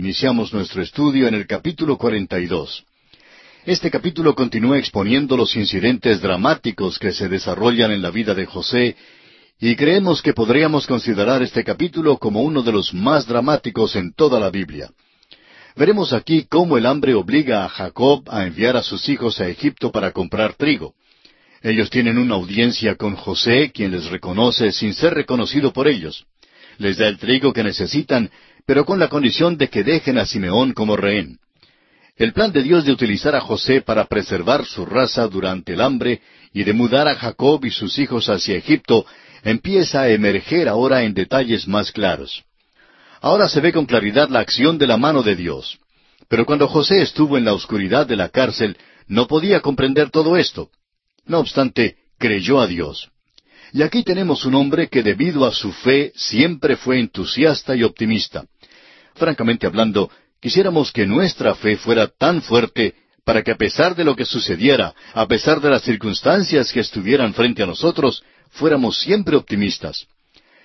Iniciamos nuestro estudio en el capítulo 42. Este capítulo continúa exponiendo los incidentes dramáticos que se desarrollan en la vida de José y creemos que podríamos considerar este capítulo como uno de los más dramáticos en toda la Biblia. Veremos aquí cómo el hambre obliga a Jacob a enviar a sus hijos a Egipto para comprar trigo. Ellos tienen una audiencia con José, quien les reconoce sin ser reconocido por ellos. Les da el trigo que necesitan, pero con la condición de que dejen a Simeón como rehén. El plan de Dios de utilizar a José para preservar su raza durante el hambre y de mudar a Jacob y sus hijos hacia Egipto empieza a emerger ahora en detalles más claros. Ahora se ve con claridad la acción de la mano de Dios. Pero cuando José estuvo en la oscuridad de la cárcel, no podía comprender todo esto. No obstante, creyó a Dios. Y aquí tenemos un hombre que debido a su fe siempre fue entusiasta y optimista. Francamente hablando, quisiéramos que nuestra fe fuera tan fuerte para que a pesar de lo que sucediera, a pesar de las circunstancias que estuvieran frente a nosotros, fuéramos siempre optimistas.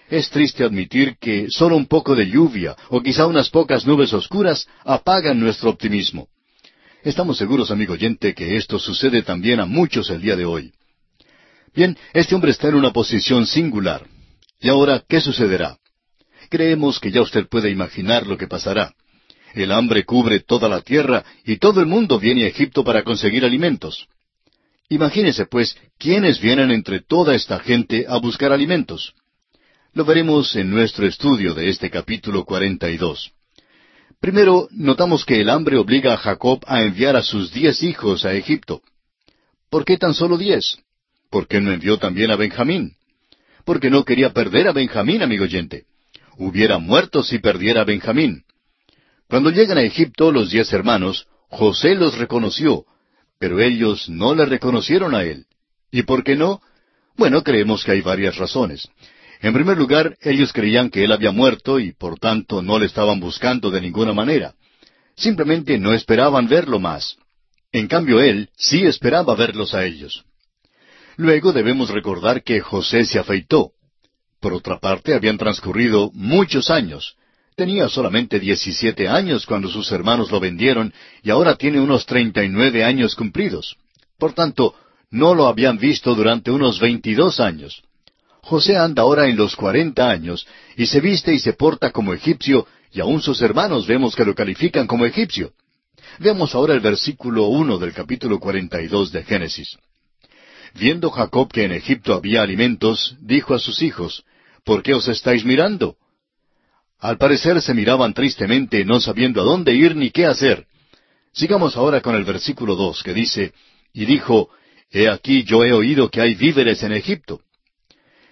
Es triste admitir que solo un poco de lluvia o quizá unas pocas nubes oscuras apagan nuestro optimismo. Estamos seguros, amigo oyente, que esto sucede también a muchos el día de hoy. Bien, este hombre está en una posición singular. ¿Y ahora qué sucederá? Creemos que ya usted puede imaginar lo que pasará. El hambre cubre toda la tierra y todo el mundo viene a Egipto para conseguir alimentos. Imagínese, pues, quiénes vienen entre toda esta gente a buscar alimentos. Lo veremos en nuestro estudio de este capítulo 42. Primero, notamos que el hambre obliga a Jacob a enviar a sus diez hijos a Egipto. ¿Por qué tan solo diez? ¿Por qué no envió también a Benjamín? Porque no quería perder a Benjamín, amigo oyente. Hubiera muerto si perdiera a Benjamín. Cuando llegan a Egipto los diez hermanos, José los reconoció, pero ellos no le reconocieron a él. ¿Y por qué no? Bueno, creemos que hay varias razones. En primer lugar, ellos creían que él había muerto y por tanto no le estaban buscando de ninguna manera. Simplemente no esperaban verlo más. En cambio, él sí esperaba verlos a ellos. Luego debemos recordar que José se afeitó. Por otra parte, habían transcurrido muchos años. Tenía solamente diecisiete años cuando sus hermanos lo vendieron y ahora tiene unos treinta y nueve años cumplidos. Por tanto, no lo habían visto durante unos veintidós años. José anda ahora en los cuarenta años y se viste y se porta como egipcio y aun sus hermanos vemos que lo califican como egipcio. Veamos ahora el versículo uno del capítulo cuarenta y dos de Génesis. Viendo Jacob que en Egipto había alimentos, dijo a sus hijos, ¿Por qué os estáis mirando? Al parecer se miraban tristemente, no sabiendo a dónde ir ni qué hacer. Sigamos ahora con el versículo dos, que dice, Y dijo, He aquí yo he oído que hay víveres en Egipto.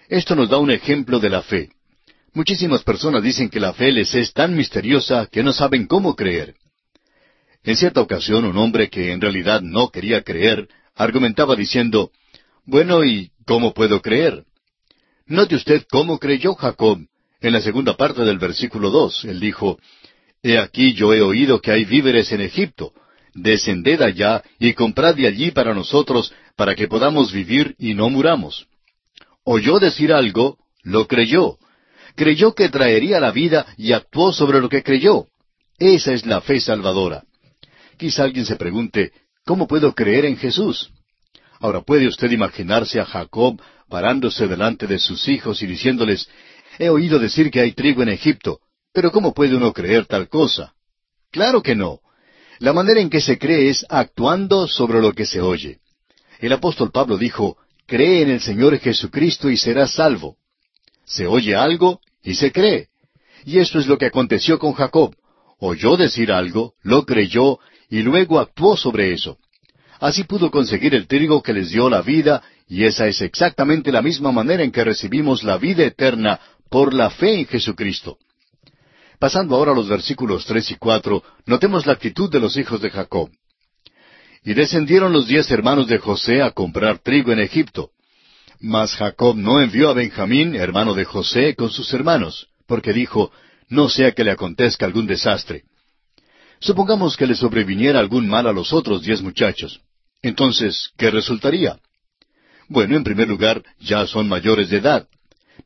Esto nos da un ejemplo de la fe. Muchísimas personas dicen que la fe les es tan misteriosa que no saben cómo creer. En cierta ocasión un hombre que en realidad no quería creer argumentaba diciendo, bueno, ¿y cómo puedo creer? Note usted cómo creyó Jacob. En la segunda parte del versículo dos, él dijo, He aquí yo he oído que hay víveres en Egipto. Descended allá y comprad de allí para nosotros, para que podamos vivir y no muramos. Oyó decir algo, lo creyó. Creyó que traería la vida y actuó sobre lo que creyó. Esa es la fe salvadora. Quizá alguien se pregunte, ¿cómo puedo creer en Jesús? Ahora, ¿puede usted imaginarse a Jacob parándose delante de sus hijos y diciéndoles, he oído decir que hay trigo en Egipto, pero ¿cómo puede uno creer tal cosa? Claro que no. La manera en que se cree es actuando sobre lo que se oye. El apóstol Pablo dijo, cree en el Señor Jesucristo y serás salvo. Se oye algo y se cree. Y esto es lo que aconteció con Jacob. Oyó decir algo, lo creyó y luego actuó sobre eso. Así pudo conseguir el trigo que les dio la vida, y esa es exactamente la misma manera en que recibimos la vida eterna por la fe en Jesucristo. Pasando ahora a los versículos tres y cuatro, notemos la actitud de los hijos de Jacob. Y descendieron los diez hermanos de José a comprar trigo en Egipto. Mas Jacob no envió a Benjamín, hermano de José, con sus hermanos, porque dijo, no sea que le acontezca algún desastre. Supongamos que le sobreviniera algún mal a los otros diez muchachos. Entonces, ¿qué resultaría? Bueno, en primer lugar, ya son mayores de edad.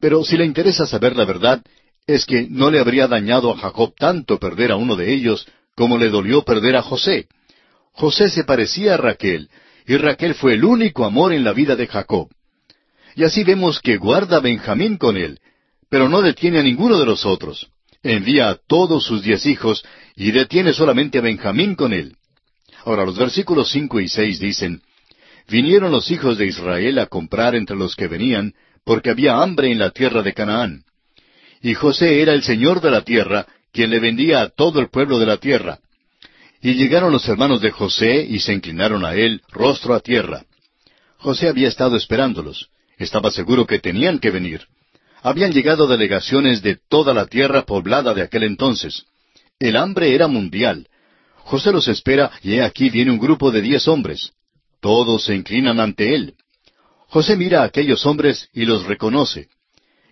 Pero si le interesa saber la verdad, es que no le habría dañado a Jacob tanto perder a uno de ellos como le dolió perder a José. José se parecía a Raquel, y Raquel fue el único amor en la vida de Jacob. Y así vemos que guarda a Benjamín con él, pero no detiene a ninguno de los otros. Envía a todos sus diez hijos y detiene solamente a Benjamín con él. Ahora los versículos cinco y seis dicen, Vinieron los hijos de Israel a comprar entre los que venían, porque había hambre en la tierra de Canaán. Y José era el señor de la tierra, quien le vendía a todo el pueblo de la tierra. Y llegaron los hermanos de José y se inclinaron a él, rostro a tierra. José había estado esperándolos. Estaba seguro que tenían que venir. Habían llegado delegaciones de toda la tierra poblada de aquel entonces. El hambre era mundial. José los espera y he aquí viene un grupo de diez hombres. Todos se inclinan ante él. José mira a aquellos hombres y los reconoce.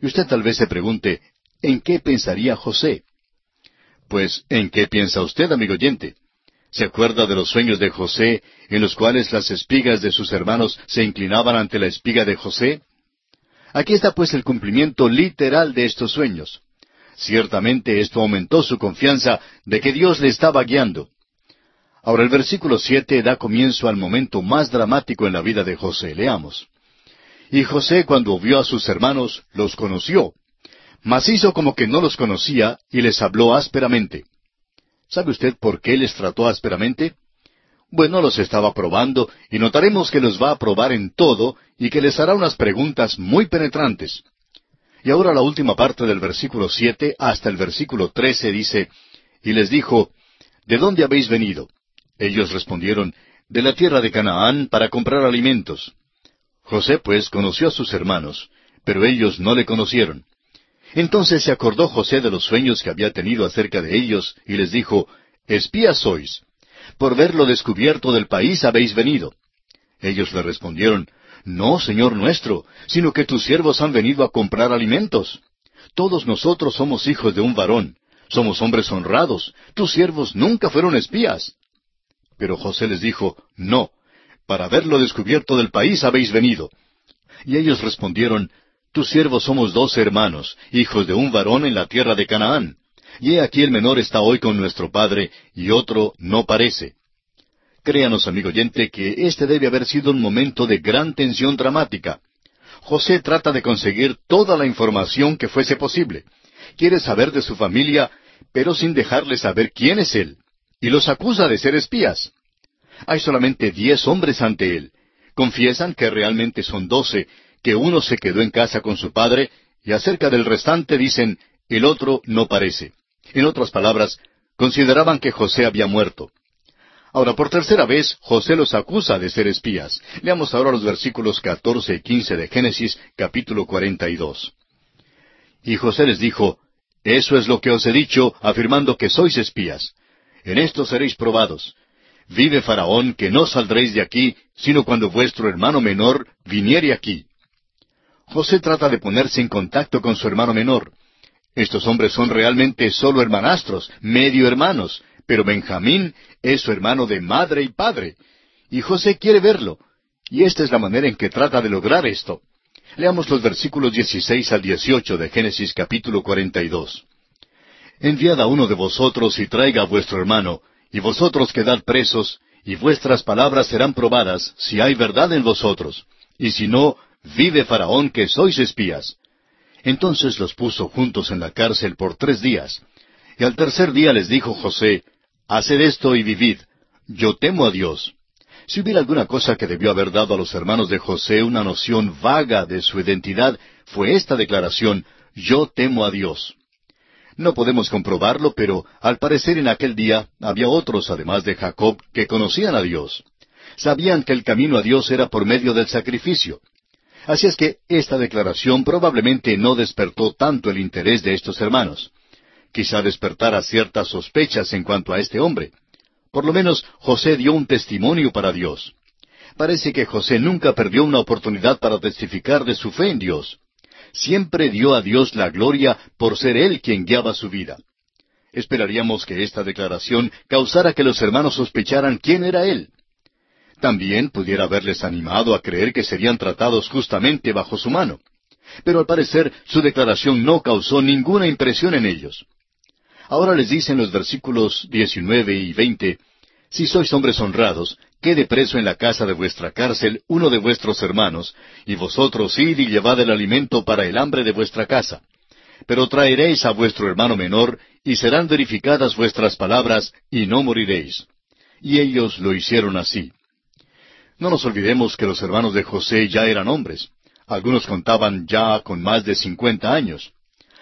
Y usted tal vez se pregunte, ¿en qué pensaría José? Pues, ¿en qué piensa usted, amigo oyente? ¿Se acuerda de los sueños de José, en los cuales las espigas de sus hermanos se inclinaban ante la espiga de José? Aquí está pues el cumplimiento literal de estos sueños. Ciertamente esto aumentó su confianza de que Dios le estaba guiando. Ahora el versículo siete da comienzo al momento más dramático en la vida de José. Leamos. Y José cuando vio a sus hermanos, los conoció, mas hizo como que no los conocía y les habló ásperamente. ¿Sabe usted por qué les trató ásperamente? Bueno, los estaba probando y notaremos que los va a probar en todo y que les hará unas preguntas muy penetrantes. Y ahora la última parte del versículo siete hasta el versículo trece dice, y les dijo, ¿De dónde habéis venido? Ellos respondieron, de la tierra de Canaán para comprar alimentos. José pues conoció a sus hermanos, pero ellos no le conocieron. Entonces se acordó José de los sueños que había tenido acerca de ellos, y les dijo, Espías sois. Por ver lo descubierto del país habéis venido. Ellos le respondieron, No, Señor nuestro, sino que tus siervos han venido a comprar alimentos. Todos nosotros somos hijos de un varón, somos hombres honrados, tus siervos nunca fueron espías. Pero José les dijo, No, para ver lo descubierto del país habéis venido. Y ellos respondieron, Tus siervos somos dos hermanos, hijos de un varón en la tierra de Canaán. Y he aquí el menor está hoy con nuestro padre, y otro no parece. Créanos, amigo oyente, que este debe haber sido un momento de gran tensión dramática. José trata de conseguir toda la información que fuese posible. Quiere saber de su familia, pero sin dejarle saber quién es él. Y los acusa de ser espías. Hay solamente diez hombres ante él. Confiesan que realmente son doce, que uno se quedó en casa con su padre, y acerca del restante dicen, el otro no parece. En otras palabras, consideraban que José había muerto. Ahora, por tercera vez, José los acusa de ser espías. Leamos ahora los versículos catorce y quince de Génesis, capítulo cuarenta y dos. Y José les dijo, Eso es lo que os he dicho, afirmando que sois espías. En esto seréis probados. Vive Faraón que no saldréis de aquí, sino cuando vuestro hermano menor viniere aquí. José trata de ponerse en contacto con su hermano menor. Estos hombres son realmente solo hermanastros, medio hermanos, pero Benjamín es su hermano de madre y padre. Y José quiere verlo. Y esta es la manera en que trata de lograr esto. Leamos los versículos 16 al 18 de Génesis capítulo 42. Enviad a uno de vosotros y traiga a vuestro hermano, y vosotros quedad presos, y vuestras palabras serán probadas, si hay verdad en vosotros. Y si no, vive Faraón que sois espías. Entonces los puso juntos en la cárcel por tres días. Y al tercer día les dijo José, Haced esto y vivid. Yo temo a Dios. Si hubiera alguna cosa que debió haber dado a los hermanos de José una noción vaga de su identidad, fue esta declaración, Yo temo a Dios. No podemos comprobarlo, pero al parecer en aquel día había otros, además de Jacob, que conocían a Dios. Sabían que el camino a Dios era por medio del sacrificio. Así es que esta declaración probablemente no despertó tanto el interés de estos hermanos. Quizá despertara ciertas sospechas en cuanto a este hombre. Por lo menos José dio un testimonio para Dios. Parece que José nunca perdió una oportunidad para testificar de su fe en Dios siempre dio a Dios la gloria por ser Él quien guiaba su vida. Esperaríamos que esta declaración causara que los hermanos sospecharan quién era Él. También pudiera haberles animado a creer que serían tratados justamente bajo su mano. Pero al parecer su declaración no causó ninguna impresión en ellos. Ahora les dice en los versículos 19 y 20, Si sois hombres honrados, quede preso en la casa de vuestra cárcel uno de vuestros hermanos, y vosotros id y llevad el alimento para el hambre de vuestra casa. Pero traeréis a vuestro hermano menor, y serán verificadas vuestras palabras, y no moriréis. Y ellos lo hicieron así. No nos olvidemos que los hermanos de José ya eran hombres. Algunos contaban ya con más de cincuenta años.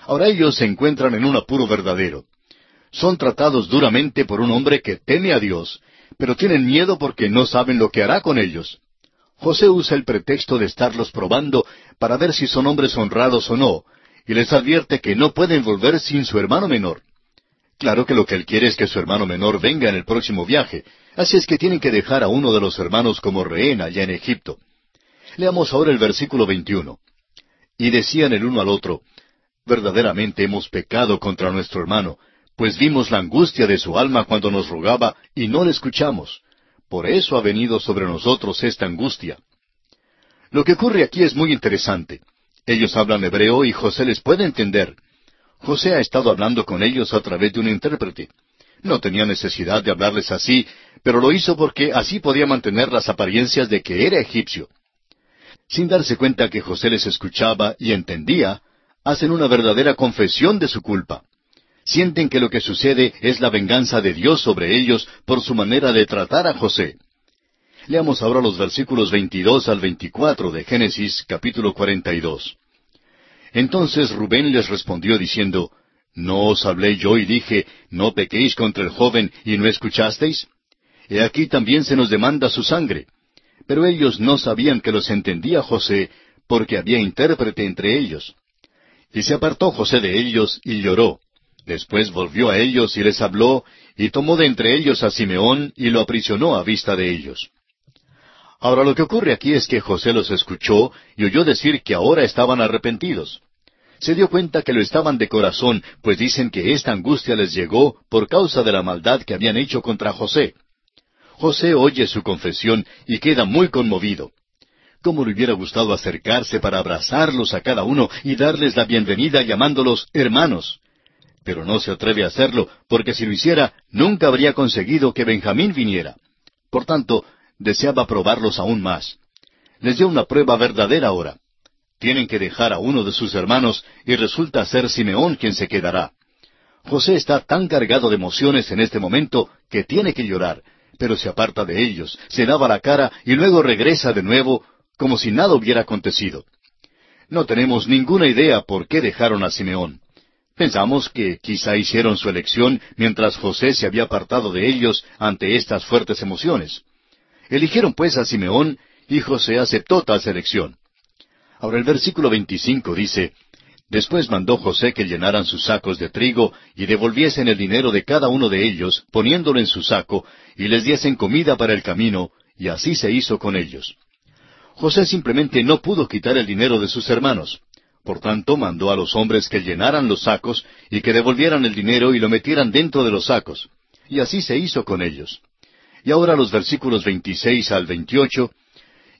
Ahora ellos se encuentran en un apuro verdadero. Son tratados duramente por un hombre que teme a Dios, pero tienen miedo porque no saben lo que hará con ellos. José usa el pretexto de estarlos probando para ver si son hombres honrados o no, y les advierte que no pueden volver sin su hermano menor. Claro que lo que él quiere es que su hermano menor venga en el próximo viaje, así es que tienen que dejar a uno de los hermanos como rehén allá en Egipto. Leamos ahora el versículo 21. Y decían el uno al otro, verdaderamente hemos pecado contra nuestro hermano, pues vimos la angustia de su alma cuando nos rogaba y no le escuchamos. Por eso ha venido sobre nosotros esta angustia. Lo que ocurre aquí es muy interesante. Ellos hablan hebreo y José les puede entender. José ha estado hablando con ellos a través de un intérprete. No tenía necesidad de hablarles así, pero lo hizo porque así podía mantener las apariencias de que era egipcio. Sin darse cuenta que José les escuchaba y entendía, hacen una verdadera confesión de su culpa. Sienten que lo que sucede es la venganza de Dios sobre ellos por su manera de tratar a José. Leamos ahora los versículos 22 al 24 de Génesis capítulo 42. Entonces Rubén les respondió diciendo, ¿No os hablé yo y dije, no pequéis contra el joven y no escuchasteis? He aquí también se nos demanda su sangre. Pero ellos no sabían que los entendía José, porque había intérprete entre ellos. Y se apartó José de ellos y lloró. Después volvió a ellos y les habló, y tomó de entre ellos a Simeón y lo aprisionó a vista de ellos. Ahora lo que ocurre aquí es que José los escuchó y oyó decir que ahora estaban arrepentidos se dio cuenta que lo estaban de corazón, pues dicen que esta angustia les llegó por causa de la maldad que habían hecho contra José. José oye su confesión y queda muy conmovido. ¿Cómo le hubiera gustado acercarse para abrazarlos a cada uno y darles la bienvenida llamándolos hermanos? Pero no se atreve a hacerlo, porque si lo hiciera, nunca habría conseguido que Benjamín viniera. Por tanto, deseaba probarlos aún más. Les dio una prueba verdadera ahora. Tienen que dejar a uno de sus hermanos y resulta ser Simeón quien se quedará. José está tan cargado de emociones en este momento que tiene que llorar, pero se aparta de ellos, se lava la cara y luego regresa de nuevo como si nada hubiera acontecido. No tenemos ninguna idea por qué dejaron a Simeón. Pensamos que quizá hicieron su elección mientras José se había apartado de ellos ante estas fuertes emociones. Eligieron pues a Simeón y José aceptó tal selección. Ahora el versículo 25 dice, Después mandó José que llenaran sus sacos de trigo y devolviesen el dinero de cada uno de ellos, poniéndolo en su saco, y les diesen comida para el camino, y así se hizo con ellos. José simplemente no pudo quitar el dinero de sus hermanos. Por tanto, mandó a los hombres que llenaran los sacos y que devolvieran el dinero y lo metieran dentro de los sacos. Y así se hizo con ellos. Y ahora los versículos 26 al 28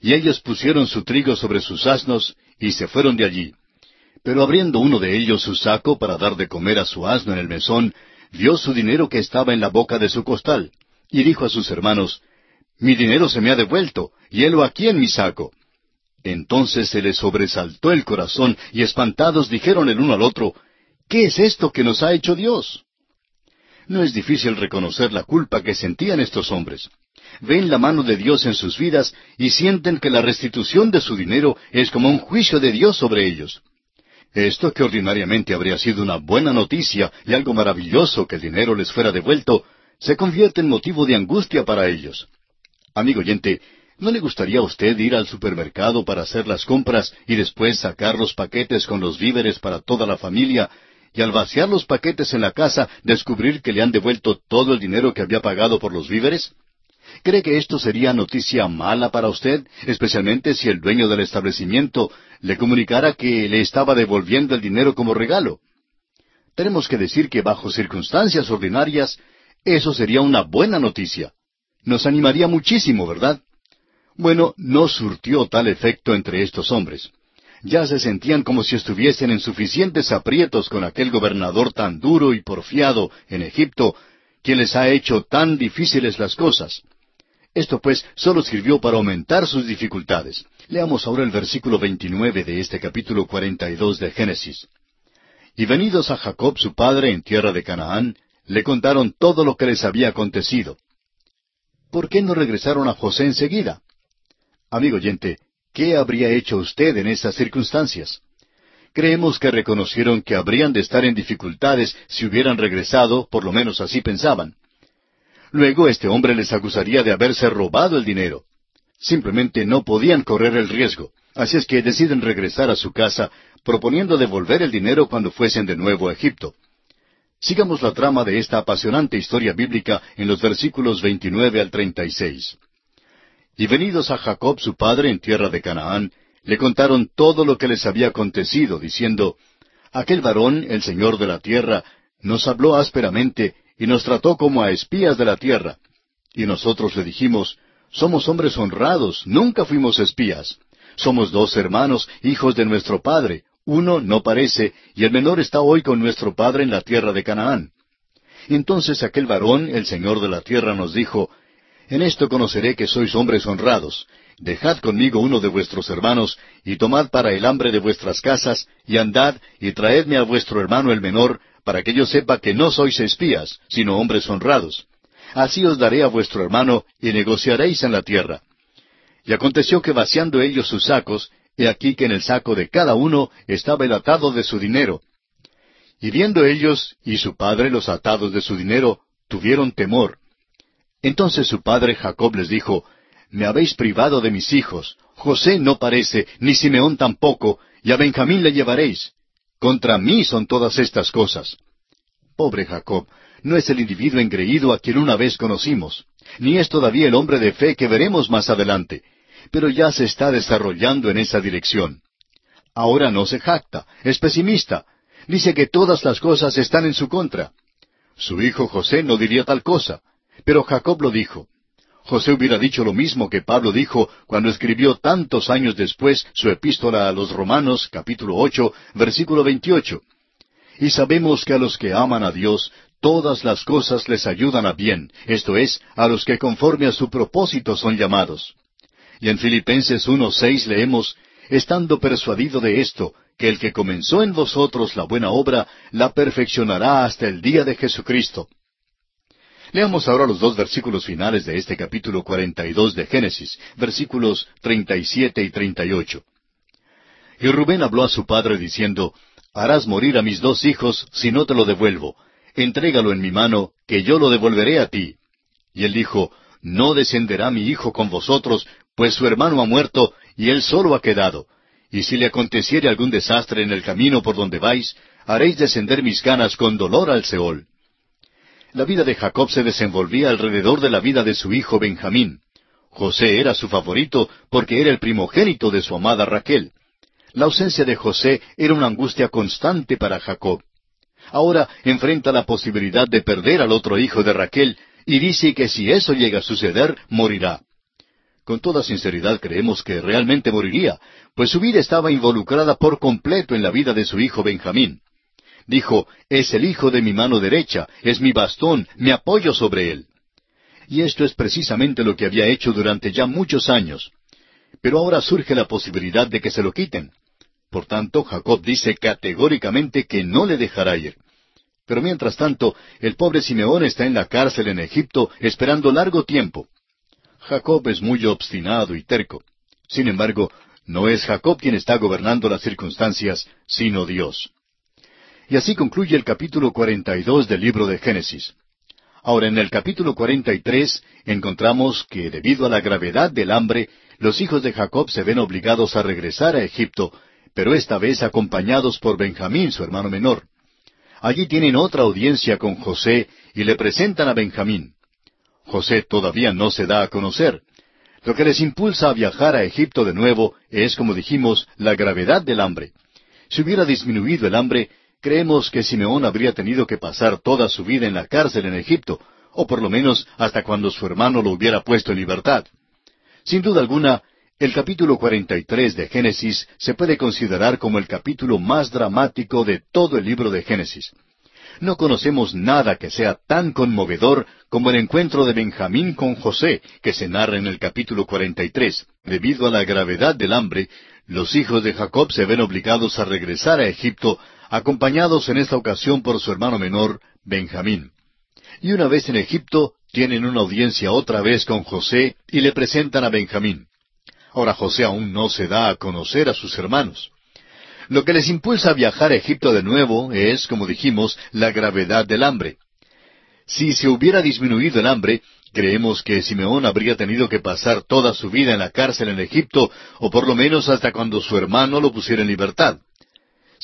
y ellos pusieron su trigo sobre sus asnos y se fueron de allí. Pero abriendo uno de ellos su saco para dar de comer a su asno en el mesón, vio su dinero que estaba en la boca de su costal, y dijo a sus hermanos, Mi dinero se me ha devuelto, y helo aquí en mi saco. Entonces se les sobresaltó el corazón, y espantados dijeron el uno al otro, ¿Qué es esto que nos ha hecho Dios? No es difícil reconocer la culpa que sentían estos hombres ven la mano de Dios en sus vidas y sienten que la restitución de su dinero es como un juicio de Dios sobre ellos. Esto que ordinariamente habría sido una buena noticia y algo maravilloso que el dinero les fuera devuelto, se convierte en motivo de angustia para ellos. Amigo oyente, ¿no le gustaría a usted ir al supermercado para hacer las compras y después sacar los paquetes con los víveres para toda la familia y al vaciar los paquetes en la casa descubrir que le han devuelto todo el dinero que había pagado por los víveres? ¿Cree que esto sería noticia mala para usted, especialmente si el dueño del establecimiento le comunicara que le estaba devolviendo el dinero como regalo? Tenemos que decir que bajo circunstancias ordinarias, eso sería una buena noticia. Nos animaría muchísimo, ¿verdad? Bueno, no surtió tal efecto entre estos hombres. ya se sentían como si estuviesen en suficientes aprietos con aquel gobernador tan duro y porfiado en Egipto, quien les ha hecho tan difíciles las cosas. Esto pues solo sirvió para aumentar sus dificultades. Leamos ahora el versículo 29 de este capítulo 42 de Génesis. Y venidos a Jacob su padre en tierra de Canaán, le contaron todo lo que les había acontecido. ¿Por qué no regresaron a José enseguida? Amigo oyente, ¿qué habría hecho usted en esas circunstancias? Creemos que reconocieron que habrían de estar en dificultades si hubieran regresado, por lo menos así pensaban. Luego este hombre les acusaría de haberse robado el dinero. Simplemente no podían correr el riesgo, así es que deciden regresar a su casa proponiendo devolver el dinero cuando fuesen de nuevo a Egipto. Sigamos la trama de esta apasionante historia bíblica en los versículos 29 al 36. Y venidos a Jacob su padre en tierra de Canaán, le contaron todo lo que les había acontecido, diciendo, Aquel varón, el Señor de la tierra, nos habló ásperamente y nos trató como a espías de la tierra. Y nosotros le dijimos, Somos hombres honrados, nunca fuimos espías. Somos dos hermanos, hijos de nuestro padre. Uno no parece, y el menor está hoy con nuestro padre en la tierra de Canaán. Entonces aquel varón, el Señor de la tierra, nos dijo, En esto conoceré que sois hombres honrados. Dejad conmigo uno de vuestros hermanos, y tomad para el hambre de vuestras casas, y andad, y traedme a vuestro hermano el menor, para que yo sepa que no sois espías, sino hombres honrados. Así os daré a vuestro hermano, y negociaréis en la tierra. Y aconteció que vaciando ellos sus sacos, he aquí que en el saco de cada uno estaba el atado de su dinero. Y viendo ellos y su padre los atados de su dinero, tuvieron temor. Entonces su padre Jacob les dijo, Me habéis privado de mis hijos, José no parece, ni Simeón tampoco, y a Benjamín le llevaréis. Contra mí son todas estas cosas. Pobre Jacob, no es el individuo engreído a quien una vez conocimos, ni es todavía el hombre de fe que veremos más adelante, pero ya se está desarrollando en esa dirección. Ahora no se jacta, es pesimista, dice que todas las cosas están en su contra. Su hijo José no diría tal cosa, pero Jacob lo dijo. José hubiera dicho lo mismo que Pablo dijo cuando escribió tantos años después su epístola a los Romanos, capítulo ocho, versículo veintiocho. Y sabemos que a los que aman a Dios, todas las cosas les ayudan a bien, esto es, a los que conforme a su propósito son llamados. Y en Filipenses 1.6 leemos, estando persuadido de esto, que el que comenzó en vosotros la buena obra, la perfeccionará hasta el día de Jesucristo. Leamos ahora los dos versículos finales de este capítulo 42 de Génesis, versículos 37 y 38. Y Rubén habló a su padre diciendo, Harás morir a mis dos hijos si no te lo devuelvo. Entrégalo en mi mano, que yo lo devolveré a ti. Y él dijo, No descenderá mi hijo con vosotros, pues su hermano ha muerto y él solo ha quedado. Y si le aconteciere algún desastre en el camino por donde vais, haréis descender mis canas con dolor al Seol. La vida de Jacob se desenvolvía alrededor de la vida de su hijo Benjamín. José era su favorito porque era el primogénito de su amada Raquel. La ausencia de José era una angustia constante para Jacob. Ahora enfrenta la posibilidad de perder al otro hijo de Raquel y dice que si eso llega a suceder, morirá. Con toda sinceridad creemos que realmente moriría, pues su vida estaba involucrada por completo en la vida de su hijo Benjamín. Dijo, es el hijo de mi mano derecha, es mi bastón, me apoyo sobre él. Y esto es precisamente lo que había hecho durante ya muchos años. Pero ahora surge la posibilidad de que se lo quiten. Por tanto, Jacob dice categóricamente que no le dejará ir. Pero mientras tanto, el pobre Simeón está en la cárcel en Egipto esperando largo tiempo. Jacob es muy obstinado y terco. Sin embargo, no es Jacob quien está gobernando las circunstancias, sino Dios. Y así concluye el capítulo 42 del libro de Génesis. Ahora, en el capítulo 43 encontramos que debido a la gravedad del hambre, los hijos de Jacob se ven obligados a regresar a Egipto, pero esta vez acompañados por Benjamín, su hermano menor. Allí tienen otra audiencia con José y le presentan a Benjamín. José todavía no se da a conocer. Lo que les impulsa a viajar a Egipto de nuevo es, como dijimos, la gravedad del hambre. Si hubiera disminuido el hambre, Creemos que Simeón habría tenido que pasar toda su vida en la cárcel en Egipto, o por lo menos hasta cuando su hermano lo hubiera puesto en libertad. Sin duda alguna, El capítulo 43 de Génesis se puede considerar como el capítulo más dramático de todo el libro de Génesis. No conocemos nada que sea tan conmovedor como el encuentro de Benjamín con José, que se narra en el capítulo 43. Debido a la gravedad del hambre, los hijos de Jacob se ven obligados a regresar a Egipto, acompañados en esta ocasión por su hermano menor, Benjamín. Y una vez en Egipto, tienen una audiencia otra vez con José y le presentan a Benjamín. Ahora José aún no se da a conocer a sus hermanos. Lo que les impulsa a viajar a Egipto de nuevo es, como dijimos, la gravedad del hambre. Si se hubiera disminuido el hambre, creemos que Simeón habría tenido que pasar toda su vida en la cárcel en Egipto, o por lo menos hasta cuando su hermano lo pusiera en libertad.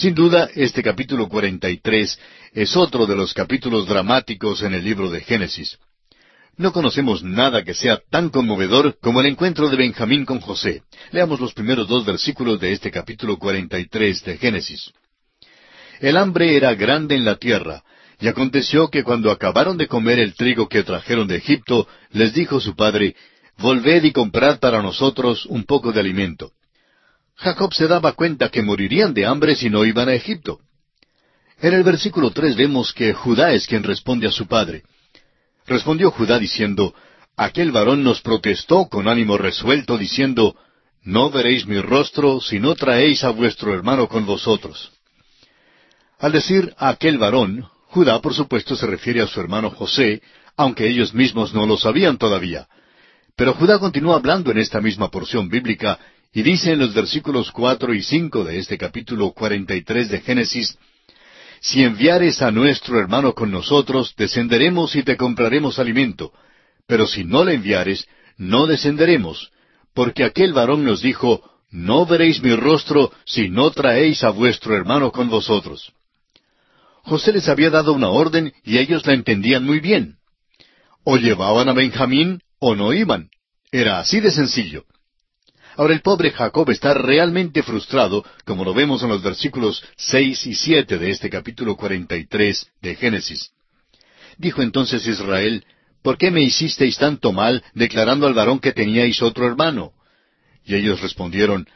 Sin duda, este capítulo 43 es otro de los capítulos dramáticos en el libro de Génesis. No conocemos nada que sea tan conmovedor como el encuentro de Benjamín con José. Leamos los primeros dos versículos de este capítulo 43 de Génesis. El hambre era grande en la tierra, y aconteció que cuando acabaron de comer el trigo que trajeron de Egipto, les dijo su padre, Volved y comprad para nosotros un poco de alimento. Jacob se daba cuenta que morirían de hambre si no iban a Egipto. En el versículo tres vemos que Judá es quien responde a su padre. Respondió Judá diciendo, Aquel varón nos protestó con ánimo resuelto, diciendo, No veréis mi rostro si no traéis a vuestro hermano con vosotros. Al decir aquel varón, Judá por supuesto se refiere a su hermano José, aunque ellos mismos no lo sabían todavía. Pero Judá continúa hablando en esta misma porción bíblica y dice en los versículos cuatro y cinco de este capítulo cuarenta y tres de Génesis, si enviares a nuestro hermano con nosotros, descenderemos y te compraremos alimento. Pero si no le enviares, no descenderemos, porque aquel varón nos dijo, No veréis mi rostro si no traéis a vuestro hermano con vosotros. José les había dado una orden y ellos la entendían muy bien. O llevaban a Benjamín o no iban. Era así de sencillo. Ahora el pobre Jacob está realmente frustrado, como lo vemos en los versículos seis y siete de este capítulo cuarenta y tres de Génesis. Dijo entonces Israel, ¿Por qué me hicisteis tanto mal declarando al varón que teníais otro hermano? Y ellos respondieron,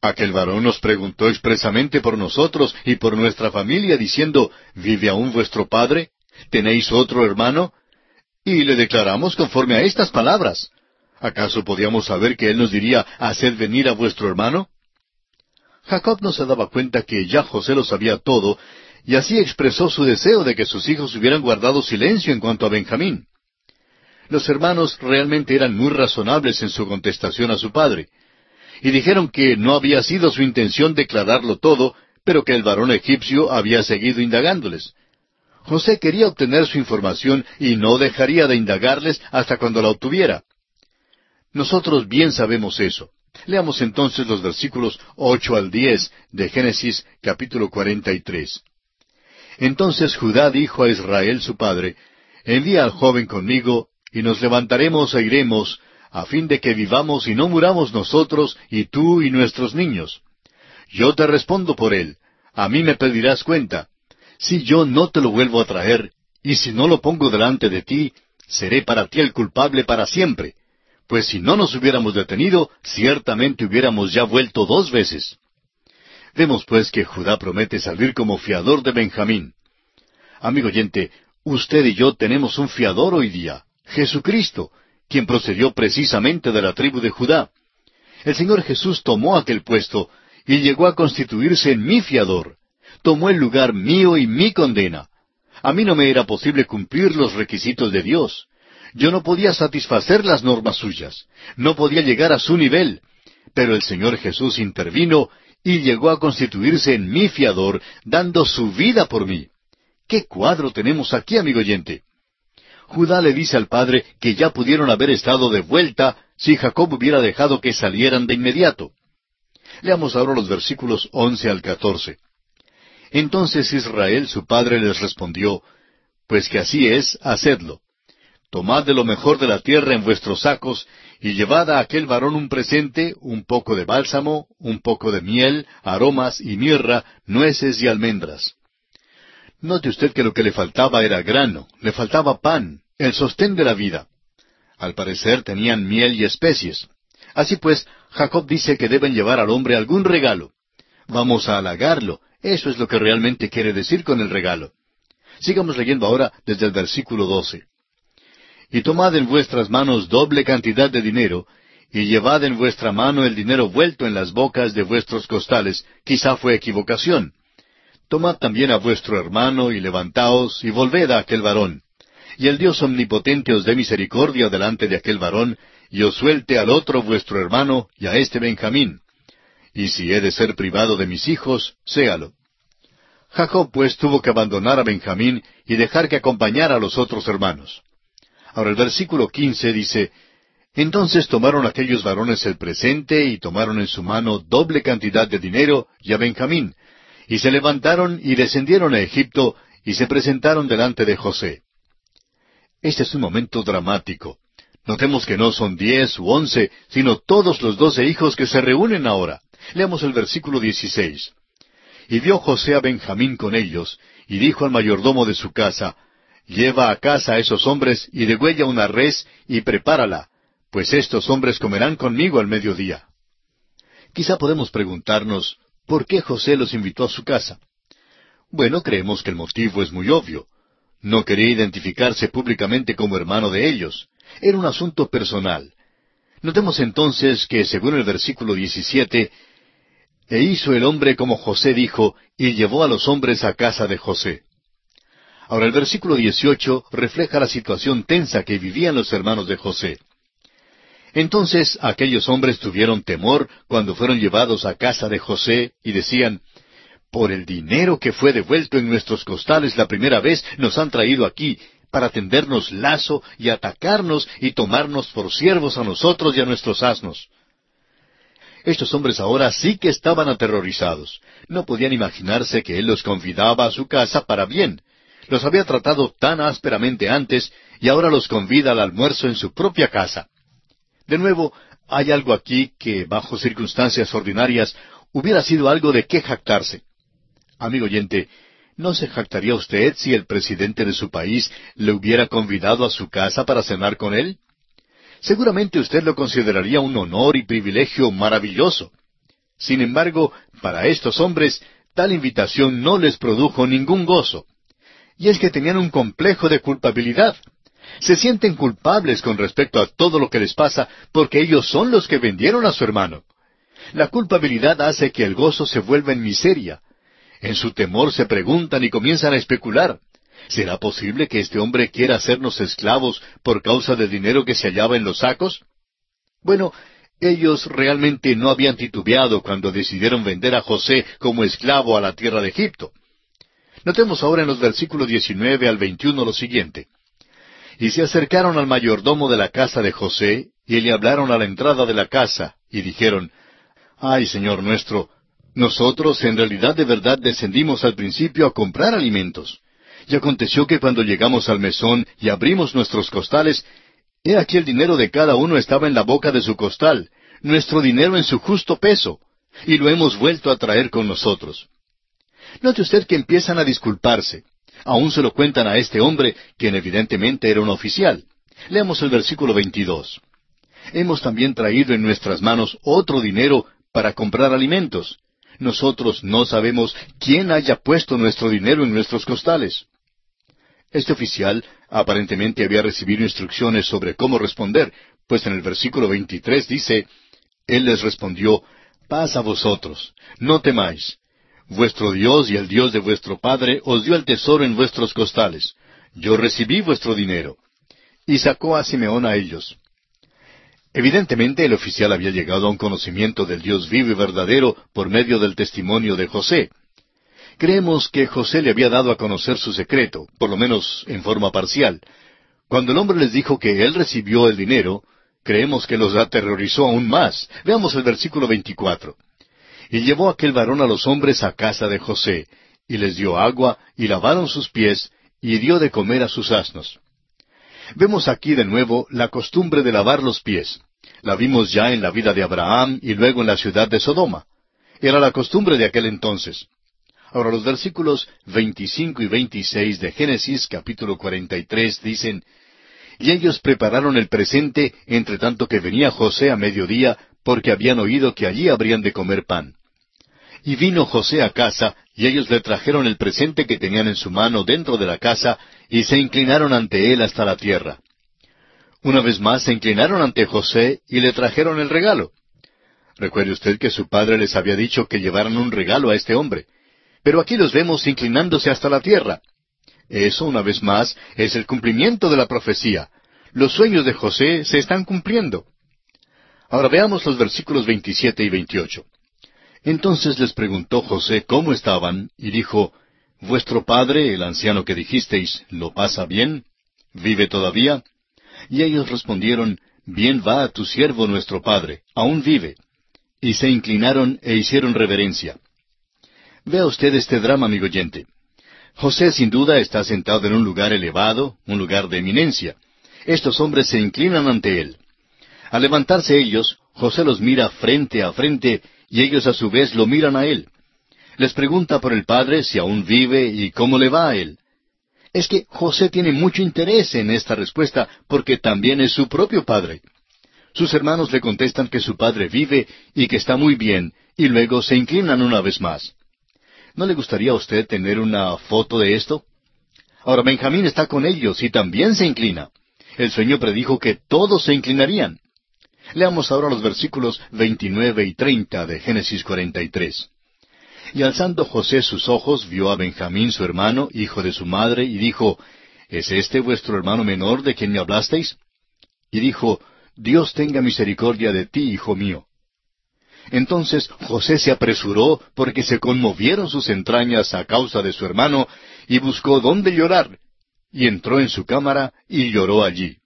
Aquel varón nos preguntó expresamente por nosotros y por nuestra familia, diciendo, ¿Vive aún vuestro padre? ¿Tenéis otro hermano? Y le declaramos conforme a estas palabras. ¿Acaso podíamos saber que Él nos diría, haced venir a vuestro hermano? Jacob no se daba cuenta que ya José lo sabía todo, y así expresó su deseo de que sus hijos hubieran guardado silencio en cuanto a Benjamín. Los hermanos realmente eran muy razonables en su contestación a su padre, y dijeron que no había sido su intención declararlo todo, pero que el varón egipcio había seguido indagándoles. José quería obtener su información y no dejaría de indagarles hasta cuando la obtuviera. Nosotros bien sabemos eso. Leamos entonces los versículos ocho al diez de Génesis capítulo cuarenta y tres. Entonces Judá dijo a Israel su padre, Envía al joven conmigo, y nos levantaremos e iremos, a fin de que vivamos y no muramos nosotros, y tú y nuestros niños. Yo te respondo por él, a mí me pedirás cuenta. Si yo no te lo vuelvo a traer, y si no lo pongo delante de ti, seré para ti el culpable para siempre pues si no nos hubiéramos detenido, ciertamente hubiéramos ya vuelto dos veces. Vemos pues que Judá promete salir como fiador de Benjamín. Amigo oyente, usted y yo tenemos un fiador hoy día, Jesucristo, quien procedió precisamente de la tribu de Judá. El Señor Jesús tomó aquel puesto y llegó a constituirse en mi fiador. Tomó el lugar mío y mi condena. A mí no me era posible cumplir los requisitos de Dios. Yo no podía satisfacer las normas suyas, no podía llegar a su nivel, pero el Señor Jesús intervino y llegó a constituirse en mi fiador, dando su vida por mí. ¿Qué cuadro tenemos aquí, amigo oyente? Judá le dice al padre que ya pudieron haber estado de vuelta si Jacob hubiera dejado que salieran de inmediato. Leamos ahora los versículos once al catorce. Entonces Israel su padre les respondió, Pues que así es, hacedlo. Tomad de lo mejor de la tierra en vuestros sacos, y llevad a aquel varón un presente, un poco de bálsamo, un poco de miel, aromas y mirra, nueces y almendras. Note usted que lo que le faltaba era grano, le faltaba pan, el sostén de la vida. Al parecer tenían miel y especies. Así pues, Jacob dice que deben llevar al hombre algún regalo. Vamos a halagarlo. Eso es lo que realmente quiere decir con el regalo. Sigamos leyendo ahora desde el versículo 12. Y tomad en vuestras manos doble cantidad de dinero, y llevad en vuestra mano el dinero vuelto en las bocas de vuestros costales, quizá fue equivocación. Tomad también a vuestro hermano y levantaos y volved a aquel varón. Y el Dios omnipotente os dé misericordia delante de aquel varón, y os suelte al otro vuestro hermano y a este Benjamín. Y si he de ser privado de mis hijos, séalo. Jacob pues tuvo que abandonar a Benjamín y dejar que acompañara a los otros hermanos. Ahora el versículo quince dice, Entonces tomaron aquellos varones el presente y tomaron en su mano doble cantidad de dinero y a Benjamín, y se levantaron y descendieron a Egipto y se presentaron delante de José. Este es un momento dramático. Notemos que no son diez u once, sino todos los doce hijos que se reúnen ahora. Leamos el versículo dieciséis. Y vio José a Benjamín con ellos, y dijo al mayordomo de su casa, Lleva a casa a esos hombres y degüella una res y prepárala, pues estos hombres comerán conmigo al mediodía. Quizá podemos preguntarnos, ¿por qué José los invitó a su casa? Bueno, creemos que el motivo es muy obvio. No quería identificarse públicamente como hermano de ellos. Era un asunto personal. Notemos entonces que, según el versículo 17, e hizo el hombre como José dijo, y llevó a los hombres a casa de José. Ahora el versículo 18 refleja la situación tensa que vivían los hermanos de José. Entonces aquellos hombres tuvieron temor cuando fueron llevados a casa de José y decían, Por el dinero que fue devuelto en nuestros costales la primera vez nos han traído aquí para tendernos lazo y atacarnos y tomarnos por siervos a nosotros y a nuestros asnos. Estos hombres ahora sí que estaban aterrorizados. No podían imaginarse que él los convidaba a su casa para bien. Los había tratado tan ásperamente antes y ahora los convida al almuerzo en su propia casa. De nuevo, hay algo aquí que, bajo circunstancias ordinarias, hubiera sido algo de qué jactarse. Amigo oyente, ¿no se jactaría usted si el presidente de su país le hubiera convidado a su casa para cenar con él? Seguramente usted lo consideraría un honor y privilegio maravilloso. Sin embargo, para estos hombres, tal invitación no les produjo ningún gozo y es que tenían un complejo de culpabilidad. Se sienten culpables con respecto a todo lo que les pasa porque ellos son los que vendieron a su hermano. La culpabilidad hace que el gozo se vuelva en miseria. En su temor se preguntan y comienzan a especular. ¿Será posible que este hombre quiera hacernos esclavos por causa del dinero que se hallaba en los sacos? Bueno, ellos realmente no habían titubeado cuando decidieron vender a José como esclavo a la tierra de Egipto. Notemos ahora en los versículos 19 al 21 lo siguiente. Y se acercaron al mayordomo de la casa de José, y le hablaron a la entrada de la casa, y dijeron, Ay, Señor nuestro, nosotros en realidad de verdad descendimos al principio a comprar alimentos. Y aconteció que cuando llegamos al mesón y abrimos nuestros costales, he aquí el dinero de cada uno estaba en la boca de su costal, nuestro dinero en su justo peso, y lo hemos vuelto a traer con nosotros. Note usted que empiezan a disculparse. Aún se lo cuentan a este hombre, quien evidentemente era un oficial. Leamos el versículo 22. Hemos también traído en nuestras manos otro dinero para comprar alimentos. Nosotros no sabemos quién haya puesto nuestro dinero en nuestros costales. Este oficial aparentemente había recibido instrucciones sobre cómo responder, pues en el versículo 23 dice, Él les respondió, Paz a vosotros, no temáis, Vuestro Dios y el Dios de vuestro Padre os dio el tesoro en vuestros costales. Yo recibí vuestro dinero. Y sacó a Simeón a ellos. Evidentemente el oficial había llegado a un conocimiento del Dios vivo y verdadero por medio del testimonio de José. Creemos que José le había dado a conocer su secreto, por lo menos en forma parcial. Cuando el hombre les dijo que él recibió el dinero, creemos que los aterrorizó aún más. Veamos el versículo 24. Y llevó aquel varón a los hombres a casa de José, y les dio agua, y lavaron sus pies, y dio de comer a sus asnos. Vemos aquí de nuevo la costumbre de lavar los pies. La vimos ya en la vida de Abraham y luego en la ciudad de Sodoma. Era la costumbre de aquel entonces. Ahora los versículos 25 y 26 de Génesis capítulo 43 dicen, Y ellos prepararon el presente entre tanto que venía José a mediodía porque habían oído que allí habrían de comer pan. Y vino José a casa, y ellos le trajeron el presente que tenían en su mano dentro de la casa, y se inclinaron ante él hasta la tierra. Una vez más se inclinaron ante José y le trajeron el regalo. Recuerde usted que su padre les había dicho que llevaran un regalo a este hombre. Pero aquí los vemos inclinándose hasta la tierra. Eso, una vez más, es el cumplimiento de la profecía. Los sueños de José se están cumpliendo. Ahora veamos los versículos 27 y 28. Entonces les preguntó José cómo estaban, y dijo, ¿Vuestro padre, el anciano que dijisteis, lo pasa bien? ¿Vive todavía? Y ellos respondieron, Bien va a tu siervo nuestro padre, aún vive. Y se inclinaron e hicieron reverencia. Vea usted este drama, amigo oyente. José sin duda está sentado en un lugar elevado, un lugar de eminencia. Estos hombres se inclinan ante él. Al levantarse ellos, José los mira frente a frente y ellos a su vez lo miran a él. Les pregunta por el padre si aún vive y cómo le va a él. Es que José tiene mucho interés en esta respuesta porque también es su propio padre. Sus hermanos le contestan que su padre vive y que está muy bien, y luego se inclinan una vez más. ¿No le gustaría a usted tener una foto de esto? Ahora Benjamín está con ellos y también se inclina. El sueño predijo que todos se inclinarían. Leamos ahora los versículos 29 y 30 de Génesis 43. Y alzando José sus ojos, vio a Benjamín su hermano, hijo de su madre, y dijo, ¿Es este vuestro hermano menor de quien me hablasteis? Y dijo, Dios tenga misericordia de ti, hijo mío. Entonces José se apresuró porque se conmovieron sus entrañas a causa de su hermano, y buscó dónde llorar, y entró en su cámara y lloró allí.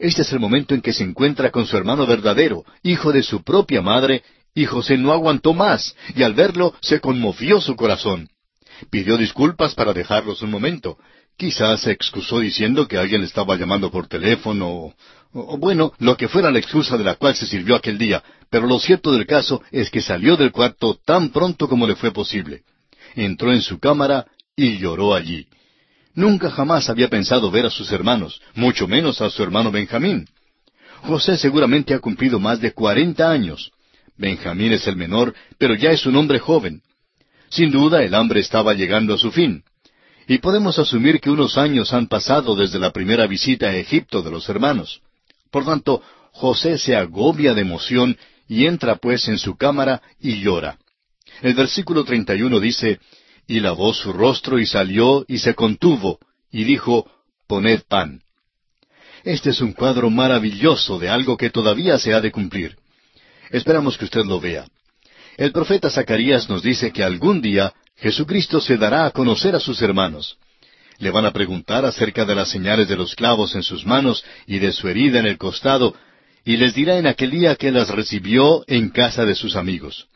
Este es el momento en que se encuentra con su hermano verdadero, hijo de su propia madre, y José no aguantó más, y al verlo se conmovió su corazón. Pidió disculpas para dejarlos un momento. Quizás se excusó diciendo que alguien le estaba llamando por teléfono, o, o, bueno, lo que fuera la excusa de la cual se sirvió aquel día, pero lo cierto del caso es que salió del cuarto tan pronto como le fue posible. Entró en su cámara y lloró allí. Nunca jamás había pensado ver a sus hermanos, mucho menos a su hermano Benjamín. José seguramente ha cumplido más de cuarenta años. Benjamín es el menor, pero ya es un hombre joven. Sin duda el hambre estaba llegando a su fin. Y podemos asumir que unos años han pasado desde la primera visita a Egipto de los hermanos. Por tanto, José se agobia de emoción y entra pues en su cámara y llora. El versículo 31 dice, Y lavó su rostro y salió y se contuvo, y dijo, Poned pan. Este es un cuadro maravilloso de algo que todavía se ha de cumplir. Esperamos que usted lo vea. El profeta Zacarías nos dice que algún día Jesucristo se dará a conocer a sus hermanos. Le van a preguntar acerca de las señales de los clavos en sus manos y de su herida en el costado, y les dirá en aquel día que las recibió en casa de sus amigos.